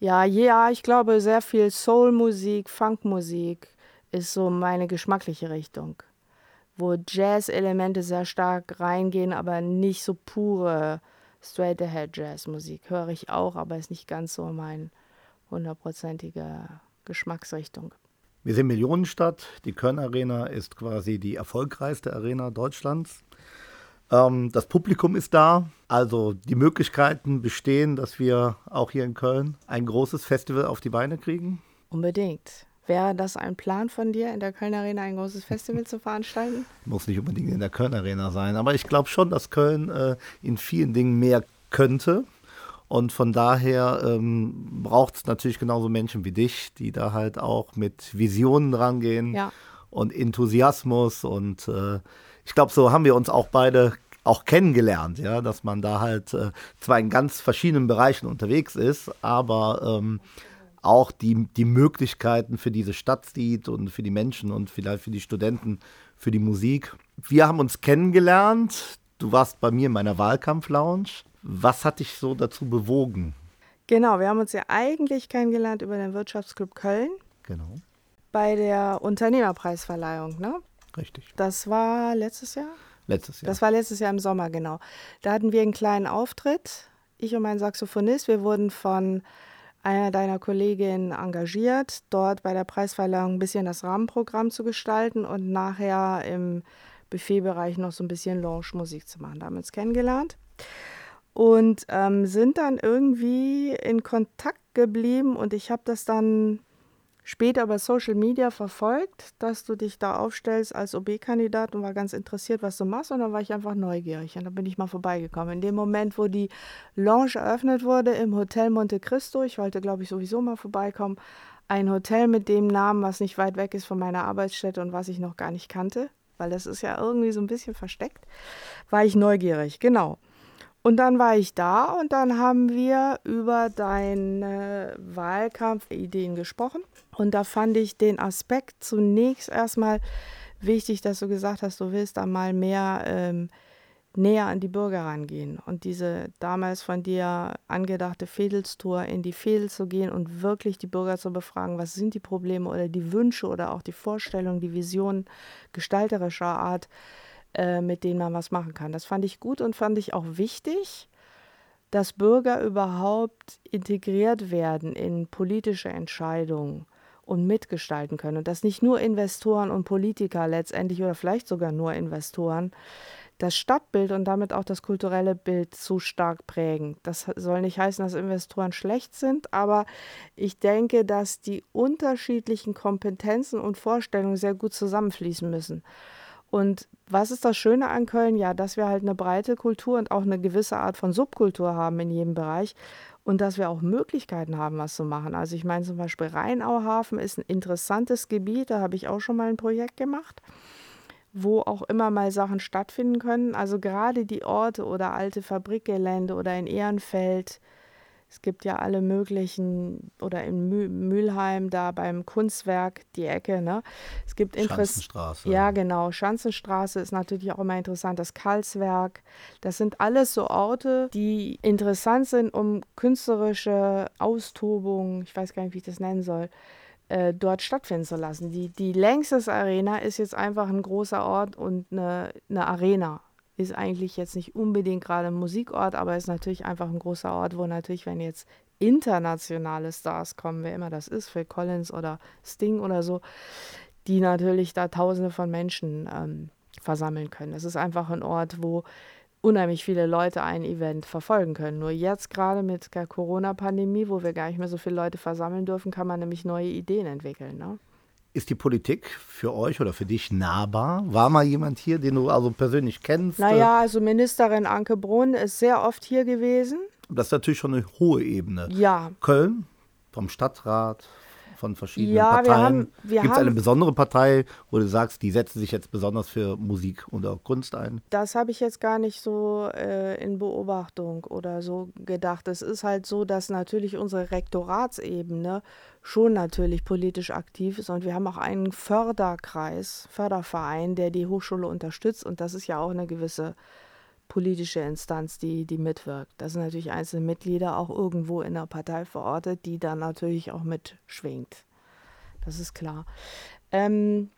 Ja, ja, ich glaube, sehr viel Soulmusik, Funkmusik ist so meine geschmackliche Richtung. wo Jazz-Elemente sehr stark reingehen, aber nicht so pure Straight-Ahead-Jazz-Musik. Höre ich auch, aber ist nicht ganz so mein hundertprozentige Geschmacksrichtung. Wir sind Millionenstadt. Die Köln Arena ist quasi die erfolgreichste Arena Deutschlands. Ähm, das Publikum ist da. Also die Möglichkeiten bestehen, dass wir auch hier in Köln ein großes Festival auf die Beine kriegen. Unbedingt. Wäre das ein Plan von dir, in der Köln Arena ein großes Festival zu veranstalten? Muss nicht unbedingt in der Köln Arena sein, aber ich glaube schon, dass Köln äh, in vielen Dingen mehr könnte. Und von daher ähm, braucht es natürlich genauso Menschen wie dich, die da halt auch mit Visionen rangehen ja. und Enthusiasmus. Und äh, ich glaube, so haben wir uns auch beide auch kennengelernt, ja, dass man da halt äh, zwar in ganz verschiedenen Bereichen unterwegs ist, aber ähm, auch die, die Möglichkeiten für diese Stadt sieht und für die Menschen und vielleicht für die Studenten, für die Musik. Wir haben uns kennengelernt. Du warst bei mir in meiner Wahlkampflounge. Was hat dich so dazu bewogen? Genau, wir haben uns ja eigentlich kennengelernt über den Wirtschaftsclub Köln. Genau. Bei der Unternehmerpreisverleihung, ne? Richtig. Das war letztes Jahr? Letztes Jahr. Das war letztes Jahr im Sommer, genau. Da hatten wir einen kleinen Auftritt, ich und mein Saxophonist. Wir wurden von einer deiner Kolleginnen engagiert, dort bei der Preisverleihung ein bisschen das Rahmenprogramm zu gestalten und nachher im Buffetbereich noch so ein bisschen Lounge-Musik zu machen. Da haben wir uns kennengelernt und ähm, sind dann irgendwie in Kontakt geblieben und ich habe das dann später über Social Media verfolgt, dass du dich da aufstellst als OB-Kandidat und war ganz interessiert, was du machst. Und dann war ich einfach neugierig und dann bin ich mal vorbeigekommen. In dem Moment, wo die Lounge eröffnet wurde im Hotel Monte Cristo, ich wollte, glaube ich, sowieso mal vorbeikommen, ein Hotel mit dem Namen, was nicht weit weg ist von meiner Arbeitsstätte und was ich noch gar nicht kannte, weil das ist ja irgendwie so ein bisschen versteckt, war ich neugierig, genau. Und dann war ich da und dann haben wir über deine Wahlkampfideen gesprochen. Und da fand ich den Aspekt zunächst erstmal wichtig, dass du gesagt hast, du willst da mal mehr ähm, näher an die Bürger rangehen und diese damals von dir angedachte Fädelstour in die Fädel zu gehen und wirklich die Bürger zu befragen, was sind die Probleme oder die Wünsche oder auch die Vorstellungen, die Visionen gestalterischer Art äh, mit denen man was machen kann. Das fand ich gut und fand ich auch wichtig, dass Bürger überhaupt integriert werden in politische Entscheidungen und mitgestalten können. Und dass nicht nur Investoren und Politiker letztendlich oder vielleicht sogar nur Investoren das Stadtbild und damit auch das kulturelle Bild zu stark prägen. Das soll nicht heißen, dass Investoren schlecht sind, aber ich denke, dass die unterschiedlichen Kompetenzen und Vorstellungen sehr gut zusammenfließen müssen. Und was ist das Schöne an Köln? Ja, dass wir halt eine breite Kultur und auch eine gewisse Art von Subkultur haben in jedem Bereich und dass wir auch Möglichkeiten haben, was zu machen. Also ich meine zum Beispiel Rheinauhafen ist ein interessantes Gebiet, da habe ich auch schon mal ein Projekt gemacht, wo auch immer mal Sachen stattfinden können. Also gerade die Orte oder alte Fabrikgelände oder in Ehrenfeld, es gibt ja alle möglichen, oder in Mü Mülheim, da beim Kunstwerk, die Ecke, ne? Es gibt Schanzenstraße. Ja, genau. Schanzenstraße ist natürlich auch immer interessant. Das Karlswerk. Das sind alles so Orte, die interessant sind, um künstlerische Austobung, ich weiß gar nicht, wie ich das nennen soll, äh, dort stattfinden zu lassen. Die, die Längstes Arena ist jetzt einfach ein großer Ort und eine, eine Arena ist eigentlich jetzt nicht unbedingt gerade ein Musikort, aber ist natürlich einfach ein großer Ort, wo natürlich, wenn jetzt internationale Stars kommen, wer immer das ist, Phil Collins oder Sting oder so, die natürlich da Tausende von Menschen ähm, versammeln können. Es ist einfach ein Ort, wo unheimlich viele Leute ein Event verfolgen können. Nur jetzt gerade mit der Corona-Pandemie, wo wir gar nicht mehr so viele Leute versammeln dürfen, kann man nämlich neue Ideen entwickeln. Ne? Ist die Politik für euch oder für dich nahbar? War mal jemand hier, den du also persönlich kennst? Naja, also Ministerin Anke Brunn ist sehr oft hier gewesen. Das ist natürlich schon eine hohe Ebene. Ja. Köln, vom Stadtrat, von verschiedenen ja, Parteien. Gibt es eine besondere Partei, wo du sagst, die setzt sich jetzt besonders für Musik oder Kunst ein? Das habe ich jetzt gar nicht so äh, in Beobachtung oder so gedacht. Es ist halt so, dass natürlich unsere Rektoratsebene schon natürlich politisch aktiv ist und wir haben auch einen Förderkreis, Förderverein, der die Hochschule unterstützt und das ist ja auch eine gewisse politische Instanz, die, die mitwirkt. Da sind natürlich einzelne Mitglieder auch irgendwo in der Partei verortet, die dann natürlich auch mitschwingt. Das ist klar. Ähm,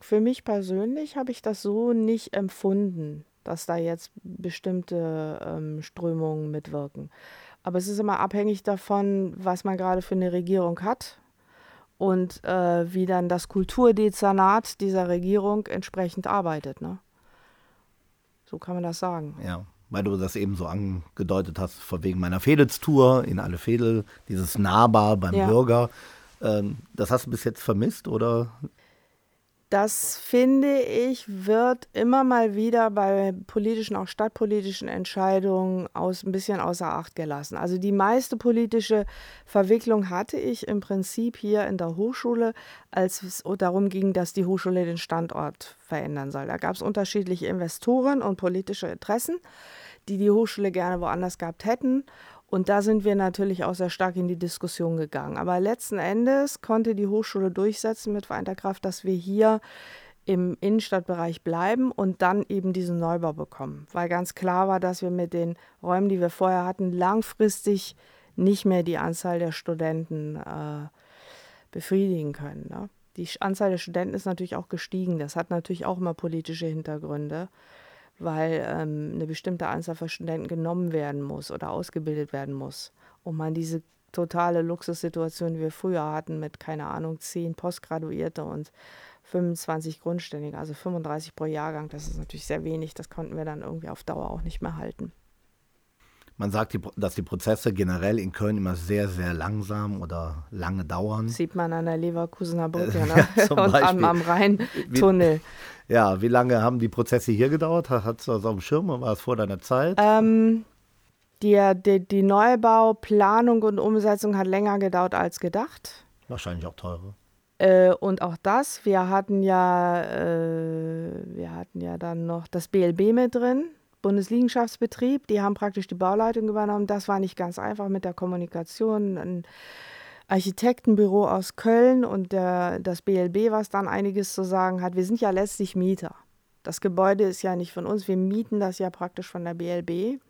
für mich persönlich habe ich das so nicht empfunden, dass da jetzt bestimmte ähm, Strömungen mitwirken. Aber es ist immer abhängig davon, was man gerade für eine Regierung hat und äh, wie dann das Kulturdezernat dieser Regierung entsprechend arbeitet. Ne? So kann man das sagen. Ja, weil du das eben so angedeutet hast, von wegen meiner Fedels-Tour in alle Fedel, dieses Nahbar beim ja. Bürger. Ähm, das hast du bis jetzt vermisst oder das finde ich, wird immer mal wieder bei politischen, auch stadtpolitischen Entscheidungen aus, ein bisschen außer Acht gelassen. Also die meiste politische Verwicklung hatte ich im Prinzip hier in der Hochschule, als es darum ging, dass die Hochschule den Standort verändern soll. Da gab es unterschiedliche Investoren und politische Interessen, die die Hochschule gerne woanders gehabt hätten. Und da sind wir natürlich auch sehr stark in die Diskussion gegangen. Aber letzten Endes konnte die Hochschule durchsetzen mit vereinter Kraft, dass wir hier im Innenstadtbereich bleiben und dann eben diesen Neubau bekommen. Weil ganz klar war, dass wir mit den Räumen, die wir vorher hatten, langfristig nicht mehr die Anzahl der Studenten äh, befriedigen können. Ne? Die Anzahl der Studenten ist natürlich auch gestiegen. Das hat natürlich auch immer politische Hintergründe weil ähm, eine bestimmte Anzahl von Studenten genommen werden muss oder ausgebildet werden muss, um man diese totale Luxussituation, die wir früher hatten, mit, keine Ahnung, 10 Postgraduierte und 25 Grundständige, also 35 pro Jahrgang, das ist natürlich sehr wenig, das konnten wir dann irgendwie auf Dauer auch nicht mehr halten. Man sagt, dass die Prozesse generell in Köln immer sehr, sehr langsam oder lange dauern. Sieht man an der Leverkusener Brücke ne? und am, am Rheintunnel. Ja, wie lange haben die Prozesse hier gedauert? Hattest du das auf dem Schirm? War es vor deiner Zeit? Ähm, die, die, die Neubauplanung und Umsetzung hat länger gedauert als gedacht. Wahrscheinlich auch teurer. Äh, und auch das, wir hatten ja, äh, wir hatten ja dann noch das BLB mit drin, Bundesliegenschaftsbetrieb, die haben praktisch die Bauleitung übernommen. Das war nicht ganz einfach mit der Kommunikation. Ein Architektenbüro aus Köln und der, das BLB, was dann einiges zu sagen hat. Wir sind ja letztlich Mieter. Das Gebäude ist ja nicht von uns, wir mieten das ja praktisch von der BLB.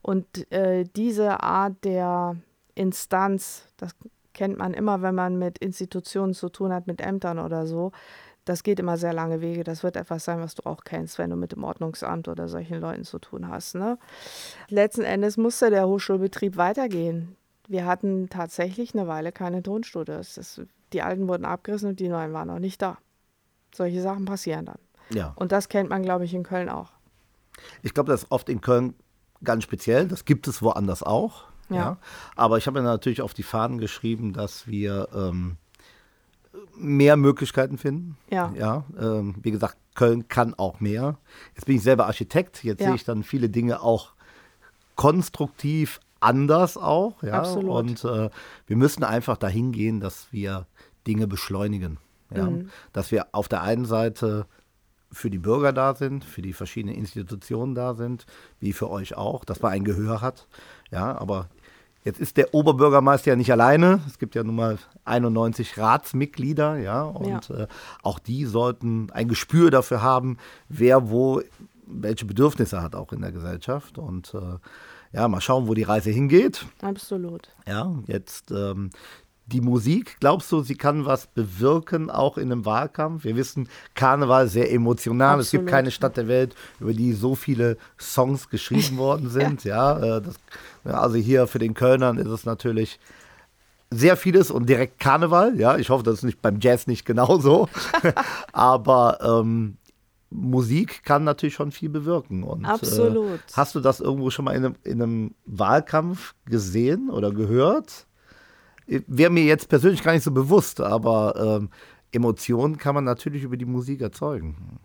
Und äh, diese Art der Instanz, das kennt man immer, wenn man mit Institutionen zu tun hat, mit Ämtern oder so, das geht immer sehr lange Wege. Das wird etwas sein, was du auch kennst, wenn du mit dem Ordnungsamt oder solchen Leuten zu tun hast. Ne? Letzten Endes musste der Hochschulbetrieb weitergehen wir hatten tatsächlich eine Weile keine Tonstudios. Das, die alten wurden abgerissen und die neuen waren noch nicht da. Solche Sachen passieren dann. Ja. Und das kennt man, glaube ich, in Köln auch. Ich glaube, das ist oft in Köln ganz speziell. Das gibt es woanders auch. Ja. ja. Aber ich habe mir natürlich auf die Fahnen geschrieben, dass wir ähm, mehr Möglichkeiten finden. Ja. ja ähm, wie gesagt, Köln kann auch mehr. Jetzt bin ich selber Architekt. Jetzt ja. sehe ich dann viele Dinge auch konstruktiv anders auch. Ja? Absolut. Und äh, wir müssen einfach dahin gehen, dass wir Dinge beschleunigen. Ja? Mhm. Dass wir auf der einen Seite für die Bürger da sind, für die verschiedenen Institutionen da sind, wie für euch auch, dass man ein Gehör hat. Ja, aber jetzt ist der Oberbürgermeister ja nicht alleine. Es gibt ja nun mal 91 Ratsmitglieder, ja, und ja. Äh, auch die sollten ein Gespür dafür haben, wer wo welche Bedürfnisse hat auch in der Gesellschaft und äh, ja, mal schauen, wo die Reise hingeht. Absolut. Ja, jetzt ähm, die Musik, glaubst du, sie kann was bewirken, auch in einem Wahlkampf? Wir wissen, Karneval sehr emotional. Absolut. Es gibt keine Stadt der Welt, über die so viele Songs geschrieben worden sind. ja, ja äh, das, also hier für den Kölnern ist es natürlich sehr vieles und direkt Karneval. Ja, ich hoffe, das ist nicht beim Jazz nicht genauso. Aber ähm, Musik kann natürlich schon viel bewirken. Und, Absolut. Äh, hast du das irgendwo schon mal in einem, in einem Wahlkampf gesehen oder gehört? Wäre mir jetzt persönlich gar nicht so bewusst, aber ähm, Emotionen kann man natürlich über die Musik erzeugen.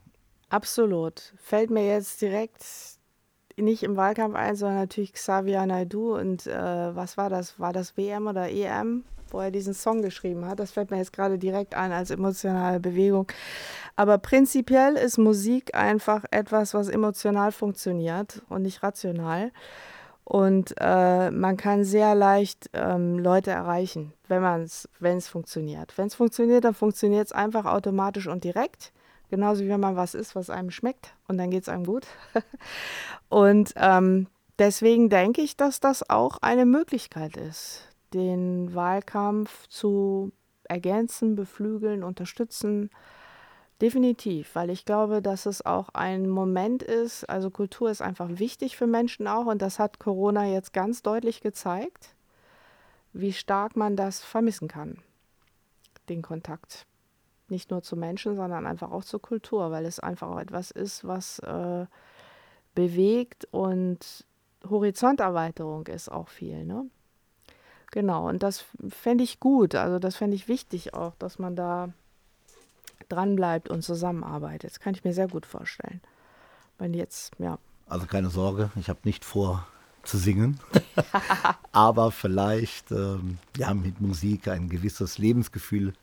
Absolut. Fällt mir jetzt direkt nicht im Wahlkampf ein, sondern natürlich Xavier Naidoo und äh, was war das? War das WM oder EM? Wo er diesen Song geschrieben hat. Das fällt mir jetzt gerade direkt ein als emotionale Bewegung. Aber prinzipiell ist Musik einfach etwas, was emotional funktioniert und nicht rational. Und äh, man kann sehr leicht ähm, Leute erreichen, wenn es funktioniert. Wenn es funktioniert, dann funktioniert es einfach automatisch und direkt. Genauso wie wenn man was isst, was einem schmeckt und dann geht es einem gut. und ähm, deswegen denke ich, dass das auch eine Möglichkeit ist den Wahlkampf zu ergänzen, beflügeln, unterstützen. Definitiv, weil ich glaube, dass es auch ein Moment ist, also Kultur ist einfach wichtig für Menschen auch und das hat Corona jetzt ganz deutlich gezeigt, wie stark man das vermissen kann, den Kontakt. Nicht nur zu Menschen, sondern einfach auch zur Kultur, weil es einfach auch etwas ist, was äh, bewegt und Horizonterweiterung ist auch viel. Ne? Genau, und das fände ich gut, also das fände ich wichtig auch, dass man da dranbleibt und zusammenarbeitet. Das kann ich mir sehr gut vorstellen. Wenn jetzt, ja. Also keine Sorge, ich habe nicht vor zu singen, aber vielleicht ähm, ja, mit Musik ein gewisses Lebensgefühl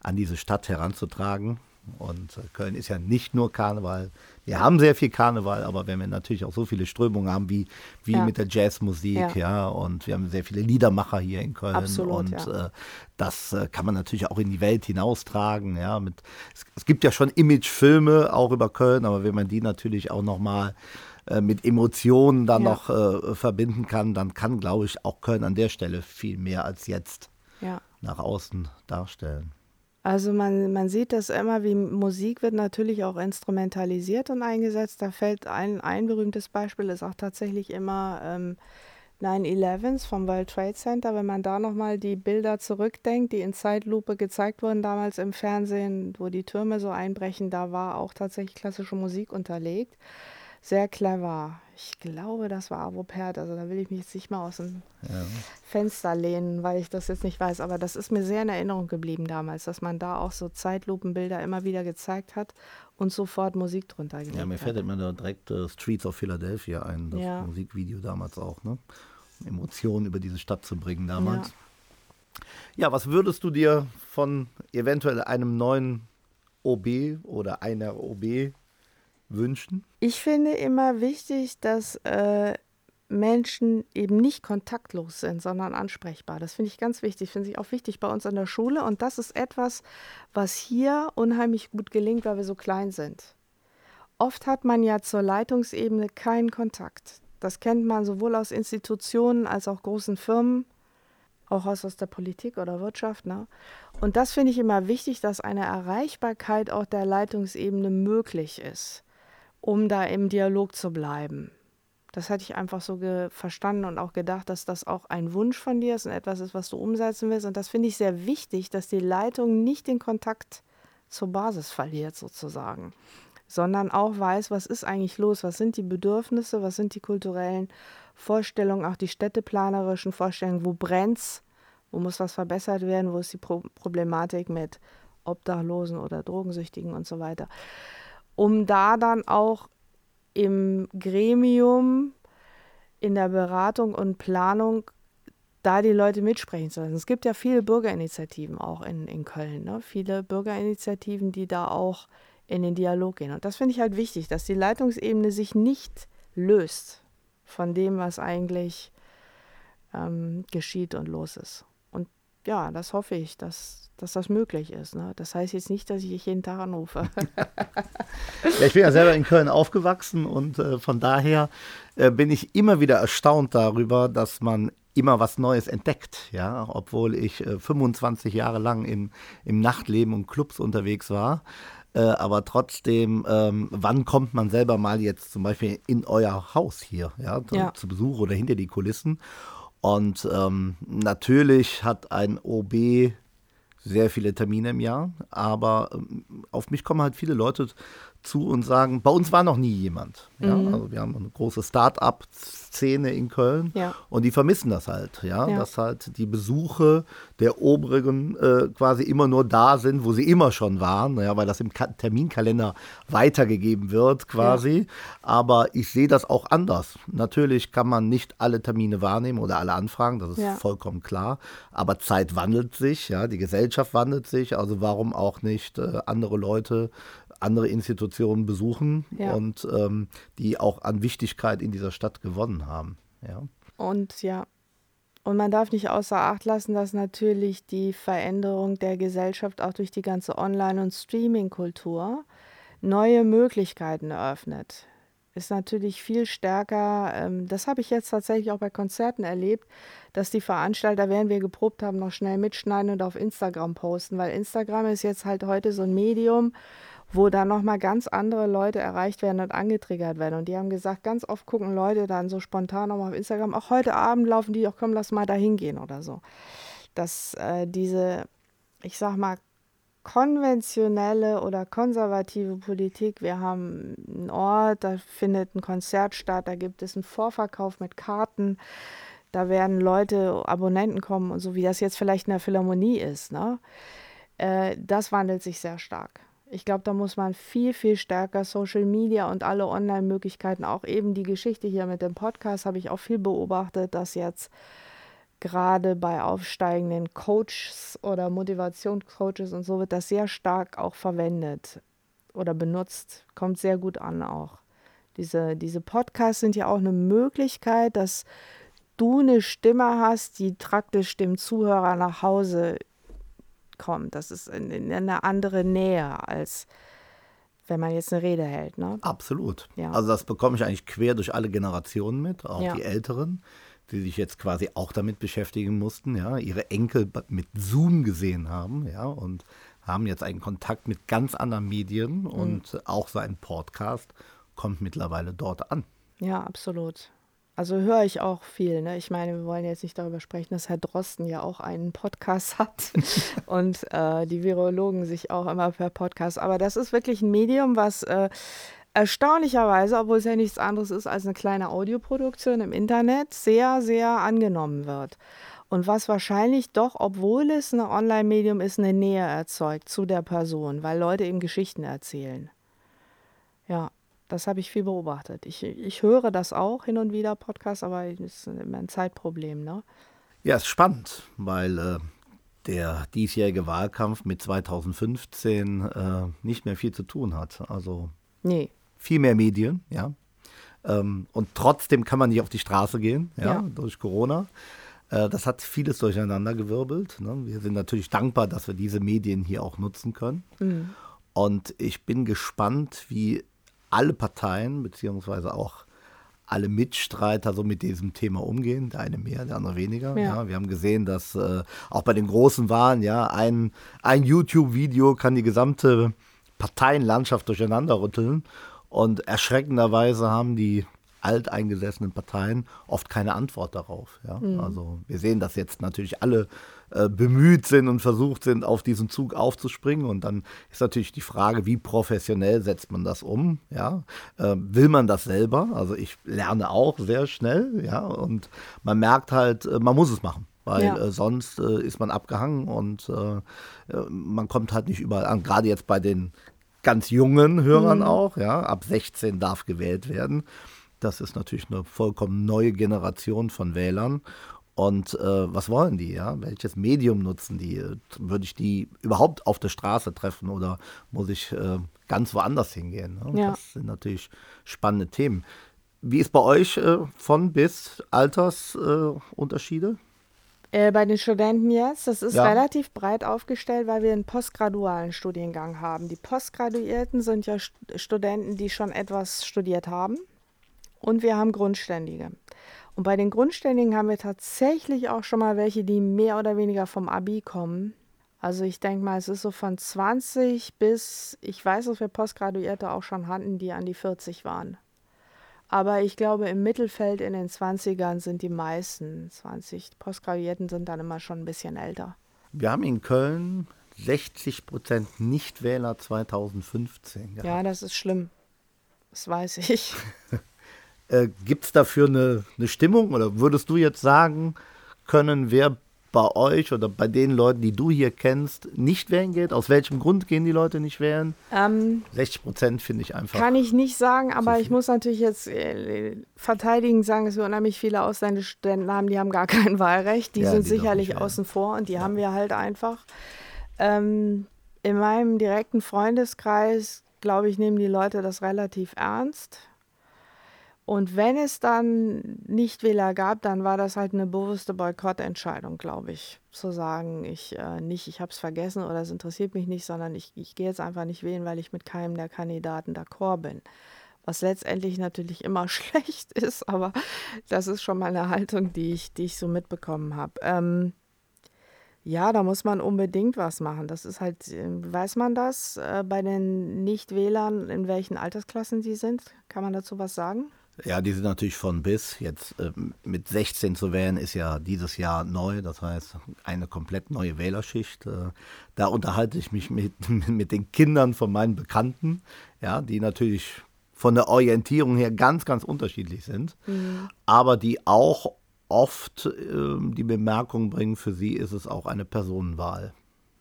an diese Stadt heranzutragen. Und äh, Köln ist ja nicht nur Karneval. Wir haben sehr viel Karneval, aber wenn wir natürlich auch so viele Strömungen haben wie, wie ja. mit der Jazzmusik, ja. ja. und wir haben sehr viele Liedermacher hier in Köln. Absolut, und ja. äh, das äh, kann man natürlich auch in die Welt hinaustragen. Ja, mit, es, es gibt ja schon Imagefilme auch über Köln, aber wenn man die natürlich auch nochmal äh, mit Emotionen dann noch äh, verbinden kann, dann kann, glaube ich, auch Köln an der Stelle viel mehr als jetzt nach außen darstellen. Also man, man sieht das immer, wie Musik wird natürlich auch instrumentalisiert und eingesetzt. Da fällt ein, ein berühmtes Beispiel, ist auch tatsächlich immer ähm, 9-11s vom World Trade Center. Wenn man da nochmal die Bilder zurückdenkt, die in Zeitlupe gezeigt wurden damals im Fernsehen, wo die Türme so einbrechen, da war auch tatsächlich klassische Musik unterlegt sehr clever. Ich glaube, das war Avopert. Also da will ich mich jetzt nicht mal aus dem ja. Fenster lehnen, weil ich das jetzt nicht weiß. Aber das ist mir sehr in Erinnerung geblieben damals, dass man da auch so Zeitlupenbilder immer wieder gezeigt hat und sofort Musik drunter gelegt Ja, mir fällt immer da direkt äh, Streets of Philadelphia ein, das ja. Musikvideo damals auch, ne? Emotionen über diese Stadt zu bringen damals. Ja. ja, was würdest du dir von eventuell einem neuen OB oder einer OB wünschen? Ich finde immer wichtig, dass äh, Menschen eben nicht kontaktlos sind, sondern ansprechbar. Das finde ich ganz wichtig. Finde ich auch wichtig bei uns an der Schule. Und das ist etwas, was hier unheimlich gut gelingt, weil wir so klein sind. Oft hat man ja zur Leitungsebene keinen Kontakt. Das kennt man sowohl aus Institutionen als auch großen Firmen, auch aus, aus der Politik oder Wirtschaft. Ne? Und das finde ich immer wichtig, dass eine Erreichbarkeit auch der Leitungsebene möglich ist um da im Dialog zu bleiben. Das hatte ich einfach so verstanden und auch gedacht, dass das auch ein Wunsch von dir ist und etwas ist, was du umsetzen willst. Und das finde ich sehr wichtig, dass die Leitung nicht den Kontakt zur Basis verliert, sozusagen, sondern auch weiß, was ist eigentlich los, was sind die Bedürfnisse, was sind die kulturellen Vorstellungen, auch die städteplanerischen Vorstellungen, wo brennt's, wo muss was verbessert werden, wo ist die Pro Problematik mit Obdachlosen oder Drogensüchtigen und so weiter um da dann auch im Gremium, in der Beratung und Planung da die Leute mitsprechen zu lassen. Es gibt ja viele Bürgerinitiativen auch in, in Köln, ne? viele Bürgerinitiativen, die da auch in den Dialog gehen. Und das finde ich halt wichtig, dass die Leitungsebene sich nicht löst von dem, was eigentlich ähm, geschieht und los ist. Ja, das hoffe ich, dass, dass das möglich ist. Ne? Das heißt jetzt nicht, dass ich jeden Tag anrufe. ja, ich bin ja selber in Köln aufgewachsen und äh, von daher äh, bin ich immer wieder erstaunt darüber, dass man immer was Neues entdeckt, ja, obwohl ich äh, 25 Jahre lang im, im Nachtleben und Clubs unterwegs war. Äh, aber trotzdem, ähm, wann kommt man selber mal jetzt zum Beispiel in euer Haus hier, ja, ja. zu Besuch oder hinter die Kulissen? Und ähm, natürlich hat ein OB sehr viele Termine im Jahr, aber ähm, auf mich kommen halt viele Leute zu und sagen, bei uns war noch nie jemand. Ja? Mhm. Also wir haben eine große Start-up-Szene in Köln ja. und die vermissen das halt, ja? ja? dass halt die Besuche der Oberen äh, quasi immer nur da sind, wo sie immer schon waren, ja? weil das im Ka Terminkalender weitergegeben wird quasi. Aber ich sehe das auch anders. Natürlich kann man nicht alle Termine wahrnehmen oder alle Anfragen, das ist vollkommen klar. Aber Zeit wandelt sich, ja, die Gesellschaft wandelt sich, also warum auch nicht äh, andere Leute andere Institutionen besuchen ja. und ähm, die auch an Wichtigkeit in dieser Stadt gewonnen haben. Ja. Und ja, und man darf nicht außer Acht lassen, dass natürlich die Veränderung der Gesellschaft auch durch die ganze Online- und Streaming-Kultur neue Möglichkeiten eröffnet. Ist natürlich viel stärker, ähm, das habe ich jetzt tatsächlich auch bei Konzerten erlebt, dass die Veranstalter, während wir geprobt haben, noch schnell mitschneiden und auf Instagram posten, weil Instagram ist jetzt halt heute so ein Medium, wo dann nochmal ganz andere Leute erreicht werden und angetriggert werden. Und die haben gesagt, ganz oft gucken Leute dann so spontan nochmal auf Instagram, auch heute Abend laufen die, auch komm, lass mal da hingehen oder so. Dass äh, diese, ich sag mal, konventionelle oder konservative Politik. Wir haben einen Ort, da findet ein Konzert statt, da gibt es einen Vorverkauf mit Karten, da werden Leute, Abonnenten kommen und so, wie das jetzt vielleicht in der Philharmonie ist. Ne? Äh, das wandelt sich sehr stark. Ich glaube, da muss man viel, viel stärker Social Media und alle Online-Möglichkeiten, auch eben die Geschichte hier mit dem Podcast, habe ich auch viel beobachtet, dass jetzt gerade bei aufsteigenden Coaches oder Motivationscoaches und so wird das sehr stark auch verwendet oder benutzt. Kommt sehr gut an auch. Diese, diese Podcasts sind ja auch eine Möglichkeit, dass du eine Stimme hast, die praktisch dem Zuhörer nach Hause kommt. Das ist in, in eine andere Nähe als wenn man jetzt eine Rede hält. Ne? Absolut. Ja. Also das bekomme ich eigentlich quer durch alle Generationen mit, auch ja. die Älteren die sich jetzt quasi auch damit beschäftigen mussten, ja, ihre Enkel mit Zoom gesehen haben, ja, und haben jetzt einen Kontakt mit ganz anderen Medien mhm. und auch sein Podcast kommt mittlerweile dort an. Ja, absolut. Also höre ich auch viel. Ne? Ich meine, wir wollen jetzt nicht darüber sprechen, dass Herr Drosten ja auch einen Podcast hat und äh, die Virologen sich auch immer per Podcast. Aber das ist wirklich ein Medium, was äh, erstaunlicherweise, obwohl es ja nichts anderes ist als eine kleine Audioproduktion im Internet, sehr, sehr angenommen wird. Und was wahrscheinlich doch, obwohl es ein Online-Medium ist, eine Nähe erzeugt zu der Person, weil Leute eben Geschichten erzählen. Ja, das habe ich viel beobachtet. Ich, ich höre das auch hin und wieder, Podcasts, aber es ist immer ein Zeitproblem. Ne? Ja, ist spannend, weil äh, der diesjährige Wahlkampf mit 2015 äh, nicht mehr viel zu tun hat. Also nee viel mehr Medien, ja. Ähm, und trotzdem kann man nicht auf die Straße gehen, ja, ja. durch Corona. Äh, das hat vieles durcheinandergewirbelt. Ne? Wir sind natürlich dankbar, dass wir diese Medien hier auch nutzen können. Mhm. Und ich bin gespannt, wie alle Parteien, beziehungsweise auch alle Mitstreiter so mit diesem Thema umgehen. Der eine mehr, der andere weniger. Ja. ja wir haben gesehen, dass äh, auch bei den großen Wahlen, ja, ein, ein YouTube-Video kann die gesamte Parteienlandschaft durcheinander rütteln. Und erschreckenderweise haben die alteingesessenen Parteien oft keine Antwort darauf. Ja? Mhm. Also wir sehen, dass jetzt natürlich alle äh, bemüht sind und versucht sind, auf diesen Zug aufzuspringen. Und dann ist natürlich die Frage, wie professionell setzt man das um? Ja? Äh, will man das selber? Also ich lerne auch sehr schnell, ja, und man merkt halt, äh, man muss es machen weil ja. äh, sonst äh, ist man abgehangen und äh, äh man kommt halt nicht überall an. Gerade jetzt bei den ganz jungen Hörern mhm. auch. Ja, ab 16 darf gewählt werden. Das ist natürlich eine vollkommen neue Generation von Wählern. Und äh, was wollen die? Ja? Welches Medium nutzen die? Würde ich die überhaupt auf der Straße treffen oder muss ich äh, ganz woanders hingehen? Ne? Ja. Das sind natürlich spannende Themen. Wie ist bei euch äh, von bis Altersunterschiede? Äh, bei den Studenten jetzt, das ist ja. relativ breit aufgestellt, weil wir einen postgradualen Studiengang haben. Die Postgraduierten sind ja St Studenten, die schon etwas studiert haben. Und wir haben Grundständige. Und bei den Grundständigen haben wir tatsächlich auch schon mal welche, die mehr oder weniger vom Abi kommen. Also ich denke mal, es ist so von 20 bis, ich weiß, dass wir Postgraduierte auch schon hatten, die an die 40 waren. Aber ich glaube, im Mittelfeld in den 20ern sind die meisten 20 Postgraduierten sind dann immer schon ein bisschen älter. Wir haben in Köln 60 Prozent Nichtwähler 2015 gehabt. Ja, das ist schlimm. Das weiß ich. äh, Gibt es dafür eine, eine Stimmung oder würdest du jetzt sagen können, wer bei euch oder bei den Leuten, die du hier kennst, nicht wählen geht? Aus welchem Grund gehen die Leute nicht wählen? Ähm, 60 Prozent finde ich einfach. Kann ich nicht sagen, aber ich muss natürlich jetzt äh, verteidigen, sagen, dass wir unheimlich viele ausländische Studenten haben, die haben gar kein Wahlrecht. Die ja, sind die sicherlich außen vor und die ja. haben wir halt einfach. Ähm, in meinem direkten Freundeskreis, glaube ich, nehmen die Leute das relativ ernst. Und wenn es dann Nichtwähler gab, dann war das halt eine bewusste Boykottentscheidung, glaube ich. Zu sagen, ich äh, nicht, ich habe es vergessen oder es interessiert mich nicht, sondern ich, ich gehe jetzt einfach nicht wählen, weil ich mit keinem der Kandidaten d'accord bin. Was letztendlich natürlich immer schlecht ist, aber das ist schon mal eine Haltung, die ich, die ich so mitbekommen habe. Ähm, Ja, da muss man unbedingt was machen. Das ist halt, äh, weiß man das äh, bei den Nichtwählern, in welchen Altersklassen sie sind? Kann man dazu was sagen? Ja, die sind natürlich von bis. Jetzt ähm, mit 16 zu wählen ist ja dieses Jahr neu, das heißt eine komplett neue Wählerschicht. Äh, da unterhalte ich mich mit, mit den Kindern von meinen Bekannten, ja, die natürlich von der Orientierung her ganz, ganz unterschiedlich sind, mhm. aber die auch oft äh, die Bemerkung bringen, für sie ist es auch eine Personenwahl.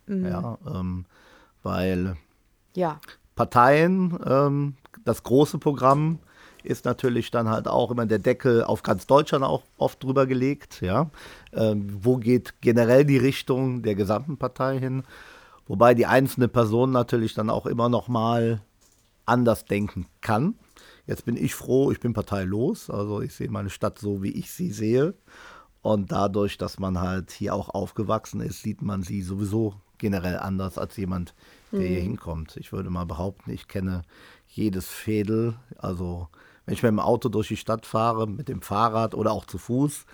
Mhm. Ja, ähm, weil ja. Parteien, ähm, das große Programm ist natürlich dann halt auch immer der Deckel auf ganz Deutschland auch oft drüber gelegt. Ja? Ähm, wo geht generell die Richtung der gesamten Partei hin? Wobei die einzelne Person natürlich dann auch immer noch mal anders denken kann. Jetzt bin ich froh, ich bin parteilos. Also ich sehe meine Stadt so, wie ich sie sehe. Und dadurch, dass man halt hier auch aufgewachsen ist, sieht man sie sowieso generell anders als jemand, der mhm. hier hinkommt. Ich würde mal behaupten, ich kenne jedes Fädel. Also wenn ich mit dem Auto durch die Stadt fahre, mit dem Fahrrad oder auch zu Fuß,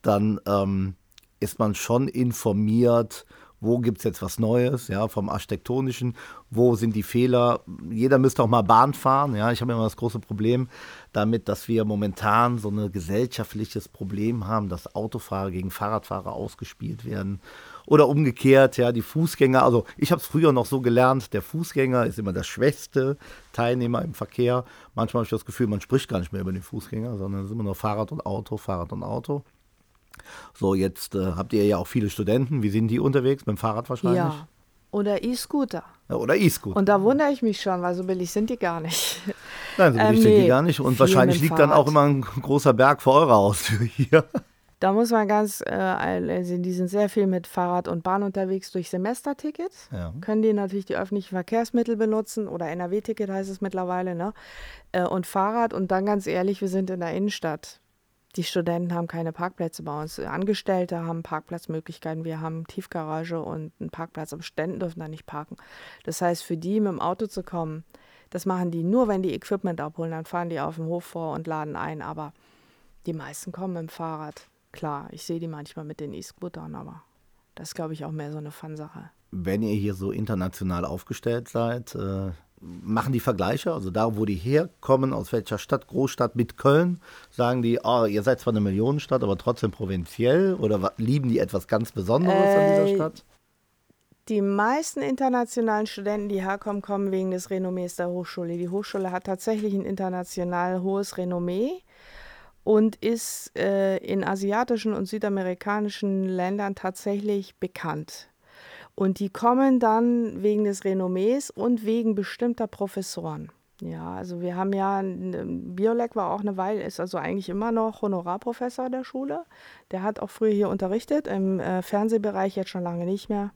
dann ähm, ist man schon informiert wo gibt es jetzt was Neues, ja, vom Architektonischen, wo sind die Fehler. Jeder müsste auch mal Bahn fahren, ja. Ich habe immer das große Problem damit, dass wir momentan so ein gesellschaftliches Problem haben, dass Autofahrer gegen Fahrradfahrer ausgespielt werden. Oder umgekehrt, ja, die Fußgänger, also ich habe es früher noch so gelernt, der Fußgänger ist immer der schwächste Teilnehmer im Verkehr. Manchmal habe ich das Gefühl, man spricht gar nicht mehr über den Fußgänger, sondern es ist immer nur Fahrrad und Auto, Fahrrad und Auto. So, jetzt äh, habt ihr ja auch viele Studenten. Wie sind die unterwegs? Mit dem Fahrrad wahrscheinlich? Ja. Oder E-Scooter. Ja, oder E-Scooter. Und da wundere ich mich schon, weil so billig sind die gar nicht. Nein, so billig ähm, sind nee, die gar nicht. Und wahrscheinlich liegt Fahrrad. dann auch immer ein großer Berg vor eurer Haustür hier. Da muss man ganz, äh, also die sind sehr viel mit Fahrrad und Bahn unterwegs durch Semesterticket. Ja. Können die natürlich die öffentlichen Verkehrsmittel benutzen oder NRW-Ticket heißt es mittlerweile, ne? Äh, und Fahrrad. Und dann ganz ehrlich, wir sind in der Innenstadt. Die Studenten haben keine Parkplätze bei uns. Angestellte haben Parkplatzmöglichkeiten. Wir haben Tiefgarage und einen Parkplatz, aber Studenten dürfen da nicht parken. Das heißt, für die mit dem Auto zu kommen, das machen die nur, wenn die Equipment abholen. Dann fahren die auf dem Hof vor und laden ein. Aber die meisten kommen mit dem Fahrrad. Klar, ich sehe die manchmal mit den E-Scootern, aber das ist, glaube ich, auch mehr so eine Fun-Sache. Wenn ihr hier so international aufgestellt seid, äh, machen die Vergleiche, also da, wo die herkommen, aus welcher Stadt, Großstadt mit Köln, sagen die, oh, ihr seid zwar eine Millionenstadt, aber trotzdem provinziell oder lieben die etwas ganz Besonderes äh, an dieser äh, Stadt? Die meisten internationalen Studenten, die herkommen, kommen wegen des Renommees der Hochschule. Die Hochschule hat tatsächlich ein international hohes Renommee und ist äh, in asiatischen und südamerikanischen Ländern tatsächlich bekannt. Und die kommen dann wegen des Renommees und wegen bestimmter Professoren. Ja, also wir haben ja, Biolek war auch eine Weile, ist also eigentlich immer noch Honorarprofessor der Schule. Der hat auch früher hier unterrichtet, im äh, Fernsehbereich jetzt schon lange nicht mehr.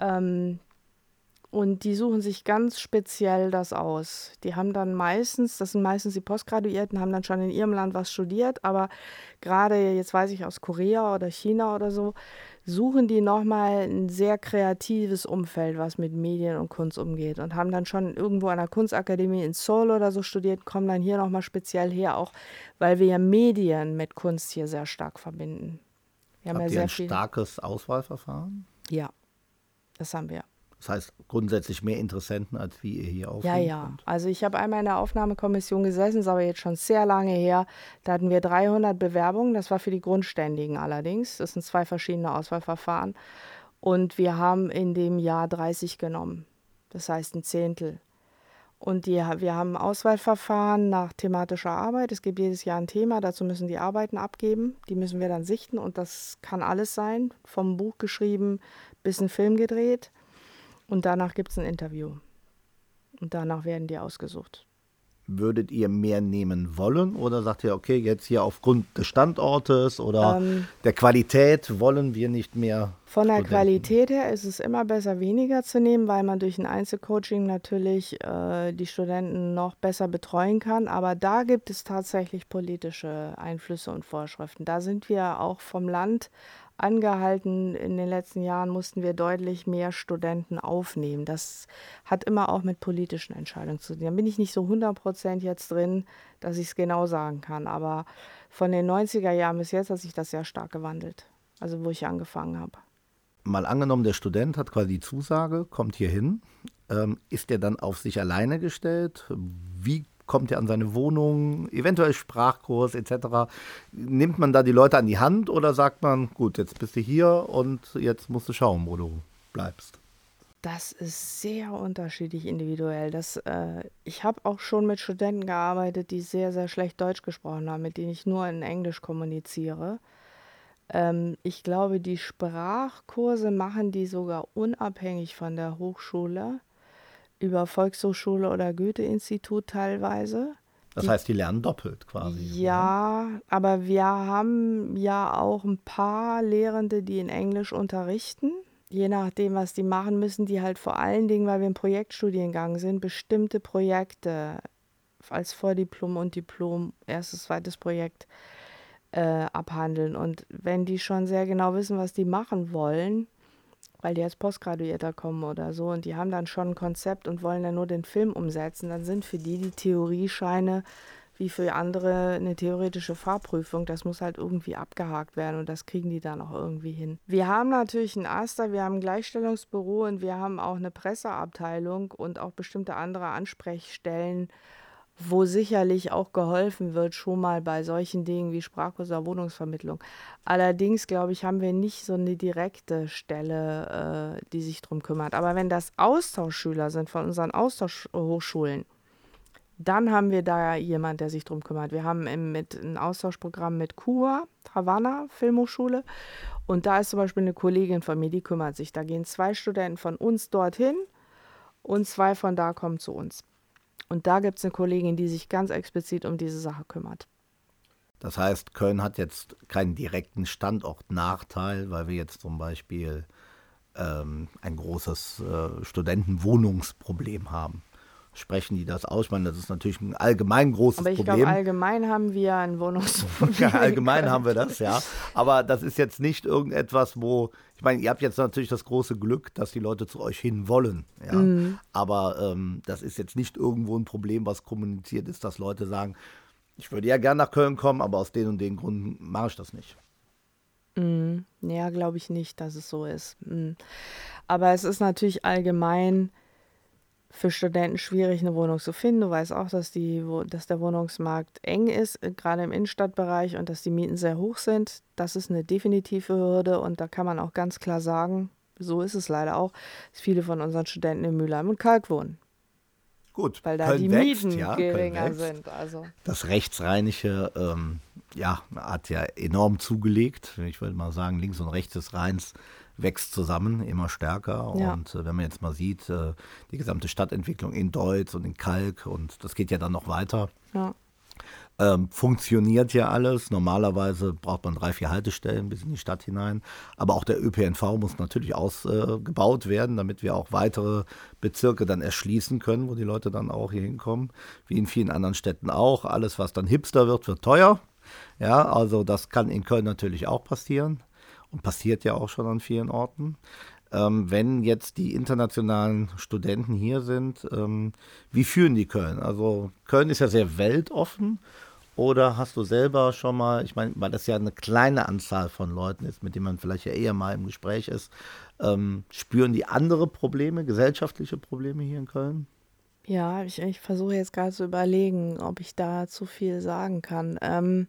Ähm, und die suchen sich ganz speziell das aus. Die haben dann meistens, das sind meistens die Postgraduierten, haben dann schon in ihrem Land was studiert, aber gerade jetzt weiß ich aus Korea oder China oder so, suchen die nochmal ein sehr kreatives Umfeld, was mit Medien und Kunst umgeht und haben dann schon irgendwo an der Kunstakademie in Seoul oder so studiert, kommen dann hier nochmal speziell her, auch weil wir ja Medien mit Kunst hier sehr stark verbinden. Wir haben Habt ja ihr ein starkes Auswahlverfahren? Ja, das haben wir. Das heißt grundsätzlich mehr Interessenten, als wie ihr hier aufnehmt? Ja, ja. Also ich habe einmal in der Aufnahmekommission gesessen, ist aber jetzt schon sehr lange her. Da hatten wir 300 Bewerbungen, das war für die Grundständigen allerdings. Das sind zwei verschiedene Auswahlverfahren. Und wir haben in dem Jahr 30 genommen. Das heißt ein Zehntel. Und die, wir haben Auswahlverfahren nach thematischer Arbeit. Es gibt jedes Jahr ein Thema, dazu müssen die Arbeiten abgeben. Die müssen wir dann sichten und das kann alles sein, vom Buch geschrieben bis ein Film gedreht. Und danach gibt es ein Interview. Und danach werden die ausgesucht. Würdet ihr mehr nehmen wollen oder sagt ihr, okay, jetzt hier aufgrund des Standortes oder ähm, der Qualität wollen wir nicht mehr? Von der Studenten? Qualität her ist es immer besser, weniger zu nehmen, weil man durch ein Einzelcoaching natürlich äh, die Studenten noch besser betreuen kann. Aber da gibt es tatsächlich politische Einflüsse und Vorschriften. Da sind wir auch vom Land angehalten. In den letzten Jahren mussten wir deutlich mehr Studenten aufnehmen. Das hat immer auch mit politischen Entscheidungen zu tun. Da bin ich nicht so 100 Prozent jetzt drin, dass ich es genau sagen kann. Aber von den 90er Jahren bis jetzt hat sich das sehr stark gewandelt. Also wo ich angefangen habe. mal angenommen, der Student hat quasi die Zusage, kommt hier hin. Ähm, ist er dann auf sich alleine gestellt? Wie kommt er an seine Wohnung? Eventuell Sprachkurs etc. Nimmt man da die Leute an die Hand oder sagt man, gut, jetzt bist du hier und jetzt musst du schauen, wo du bleibst? Das ist sehr unterschiedlich individuell. Das, äh, ich habe auch schon mit Studenten gearbeitet, die sehr, sehr schlecht Deutsch gesprochen haben, mit denen ich nur in Englisch kommuniziere. Ähm, ich glaube, die Sprachkurse machen die sogar unabhängig von der Hochschule, über Volkshochschule oder Goethe-Institut teilweise. Das die, heißt, die lernen doppelt quasi. Ja, oder? aber wir haben ja auch ein paar Lehrende, die in Englisch unterrichten je nachdem, was die machen, müssen die halt vor allen Dingen, weil wir im Projektstudiengang sind, bestimmte Projekte als Vordiplom und Diplom, erstes, zweites Projekt äh, abhandeln. Und wenn die schon sehr genau wissen, was die machen wollen, weil die als Postgraduierter kommen oder so und die haben dann schon ein Konzept und wollen dann nur den Film umsetzen, dann sind für die die Theoriescheine wie für andere eine theoretische Fahrprüfung. Das muss halt irgendwie abgehakt werden und das kriegen die dann auch irgendwie hin. Wir haben natürlich ein AStA, wir haben ein Gleichstellungsbüro und wir haben auch eine Presseabteilung und auch bestimmte andere Ansprechstellen, wo sicherlich auch geholfen wird, schon mal bei solchen Dingen wie Sprachkurs oder Wohnungsvermittlung. Allerdings, glaube ich, haben wir nicht so eine direkte Stelle, äh, die sich darum kümmert. Aber wenn das Austauschschüler sind von unseren Austauschhochschulen, dann haben wir da jemand, der sich darum kümmert. Wir haben im, mit ein Austauschprogramm mit Kuba, Havanna Filmhochschule. Und da ist zum Beispiel eine Kollegin von mir, die kümmert sich. Da gehen zwei Studenten von uns dorthin und zwei von da kommen zu uns. Und da gibt es eine Kollegin, die sich ganz explizit um diese Sache kümmert. Das heißt, Köln hat jetzt keinen direkten Standortnachteil, weil wir jetzt zum Beispiel ähm, ein großes äh, Studentenwohnungsproblem haben sprechen die das aus. Ich meine, das ist natürlich ein allgemein großes Problem. Aber ich glaube, allgemein haben wir ein Wohnungsproblem. ja, allgemein haben wir das, ja. Aber das ist jetzt nicht irgendetwas, wo, ich meine, ihr habt jetzt natürlich das große Glück, dass die Leute zu euch hin wollen. Ja. Mhm. Aber ähm, das ist jetzt nicht irgendwo ein Problem, was kommuniziert ist, dass Leute sagen, ich würde ja gerne nach Köln kommen, aber aus den und den Gründen mache ich das nicht. Mhm. Ja, glaube ich nicht, dass es so ist. Mhm. Aber es ist natürlich allgemein für Studenten schwierig, eine Wohnung zu finden. Du weißt auch, dass, die, dass der Wohnungsmarkt eng ist, äh, gerade im Innenstadtbereich und dass die Mieten sehr hoch sind. Das ist eine definitive Hürde und da kann man auch ganz klar sagen, so ist es leider auch, dass viele von unseren Studenten in Mülheim und Kalk wohnen. Gut, weil da Köln die wächst, Mieten ja, geringer sind. Also. Das Rechtsrheinische ähm, ja, hat ja enorm zugelegt. Ich würde mal sagen, links und rechts des Rheins wächst zusammen, immer stärker. Ja. Und äh, wenn man jetzt mal sieht, äh, die gesamte Stadtentwicklung in Deutz und in Kalk und das geht ja dann noch weiter. Ja. Ähm, funktioniert ja alles. Normalerweise braucht man drei, vier Haltestellen bis in die Stadt hinein. Aber auch der ÖPNV muss natürlich ausgebaut äh, werden, damit wir auch weitere Bezirke dann erschließen können, wo die Leute dann auch hier hinkommen. Wie in vielen anderen Städten auch. Alles, was dann hipster wird, wird teuer. Ja, also das kann in Köln natürlich auch passieren und passiert ja auch schon an vielen Orten. Ähm, wenn jetzt die internationalen Studenten hier sind, ähm, wie führen die Köln? Also Köln ist ja sehr weltoffen. Oder hast du selber schon mal, ich meine, weil das ja eine kleine Anzahl von Leuten ist, mit denen man vielleicht ja eher mal im Gespräch ist, ähm, spüren die andere Probleme, gesellschaftliche Probleme hier in Köln? Ja, ich, ich versuche jetzt gerade zu überlegen, ob ich da zu viel sagen kann. Ähm,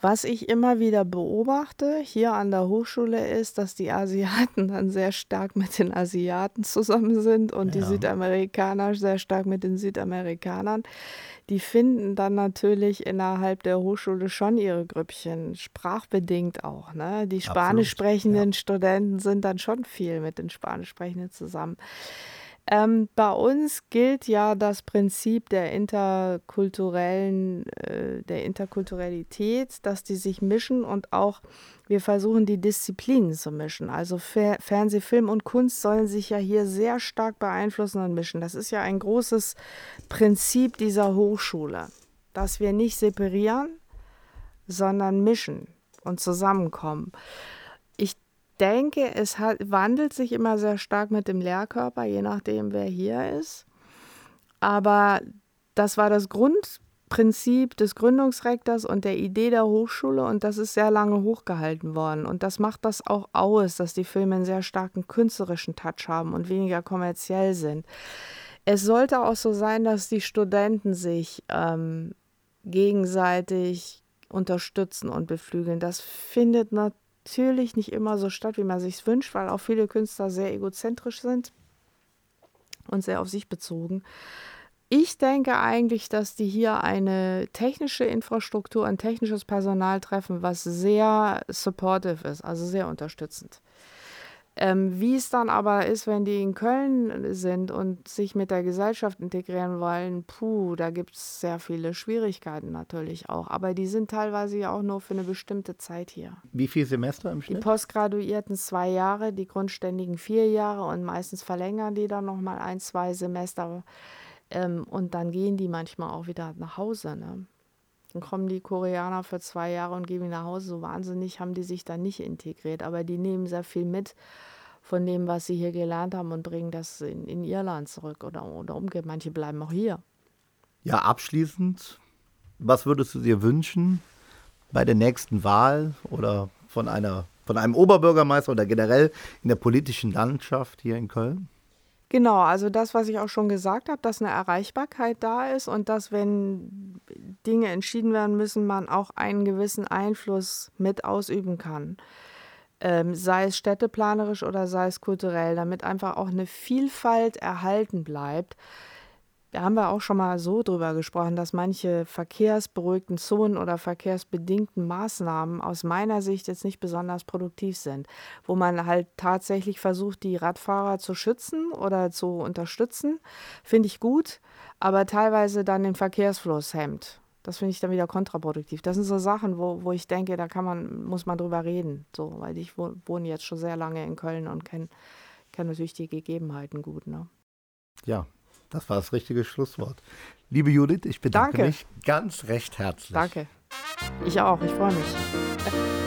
was ich immer wieder beobachte hier an der Hochschule ist, dass die Asiaten dann sehr stark mit den Asiaten zusammen sind und ja. die Südamerikaner sehr stark mit den Südamerikanern. Die finden dann natürlich innerhalb der Hochschule schon ihre Grüppchen, sprachbedingt auch. Ne? Die spanisch sprechenden ja. Studenten sind dann schon viel mit den spanisch sprechenden zusammen. Ähm, bei uns gilt ja das Prinzip der interkulturellen, äh, der Interkulturalität, dass die sich mischen und auch wir versuchen die Disziplinen zu mischen. Also Fer Fernseh, Film und Kunst sollen sich ja hier sehr stark beeinflussen und mischen. Das ist ja ein großes Prinzip dieser Hochschule, dass wir nicht separieren, sondern mischen und zusammenkommen denke, es hat, wandelt sich immer sehr stark mit dem Lehrkörper, je nachdem, wer hier ist. Aber das war das Grundprinzip Prinzip des Gründungsrektors und der Idee der Hochschule und das ist sehr lange hochgehalten worden. Und das macht das auch aus, dass die Filme einen sehr starken künstlerischen Touch haben und weniger kommerziell sind. Es sollte auch so sein, dass die Studenten sich ähm, gegenseitig unterstützen und beflügeln. Das findet natürlich nicht immer so statt, wie man sich wünscht, weil auch viele Künstler sehr egozentrisch sind und sehr auf sich bezogen. Ich denke eigentlich, dass die hier eine technische Infrastruktur, ein technisches Personal treffen, was sehr supportive ist, also sehr unterstützend. Ähm, wie es dann aber ist, wenn die in Köln sind und sich mit der Gesellschaft integrieren wollen, puh, da gibt es sehr viele Schwierigkeiten natürlich auch. Aber die sind teilweise ja auch nur für eine bestimmte Zeit hier. Wie viele Semester im Schnitt? Die Postgraduierten zwei Jahre, die Grundständigen vier Jahre und meistens verlängern die dann nochmal ein, zwei Semester. Ähm, und dann gehen die manchmal auch wieder nach Hause. Ne? Dann kommen die Koreaner für zwei Jahre und gehen nach Hause. So wahnsinnig haben die sich dann nicht integriert. Aber die nehmen sehr viel mit von dem, was sie hier gelernt haben und bringen das in, in Irland zurück oder, oder umgekehrt. Manche bleiben auch hier. Ja, abschließend, was würdest du dir wünschen bei der nächsten Wahl oder von, einer, von einem Oberbürgermeister oder generell in der politischen Landschaft hier in Köln? Genau, also das, was ich auch schon gesagt habe, dass eine Erreichbarkeit da ist und dass, wenn Dinge entschieden werden müssen, man auch einen gewissen Einfluss mit ausüben kann. Ähm, sei es städteplanerisch oder sei es kulturell, damit einfach auch eine Vielfalt erhalten bleibt. Da haben wir auch schon mal so drüber gesprochen, dass manche verkehrsberuhigten Zonen oder verkehrsbedingten Maßnahmen aus meiner Sicht jetzt nicht besonders produktiv sind, wo man halt tatsächlich versucht, die Radfahrer zu schützen oder zu unterstützen, finde ich gut, aber teilweise dann den Verkehrsfluss hemmt. Das finde ich dann wieder kontraproduktiv. Das sind so Sachen, wo, wo ich denke, da kann man, muss man drüber reden. So, weil ich wohne jetzt schon sehr lange in Köln und kenne kenn natürlich die Gegebenheiten gut. Ne? Ja, das war das richtige Schlusswort. Liebe Judith, ich bedanke Danke. mich ganz recht herzlich. Danke. Ich auch, ich freue mich.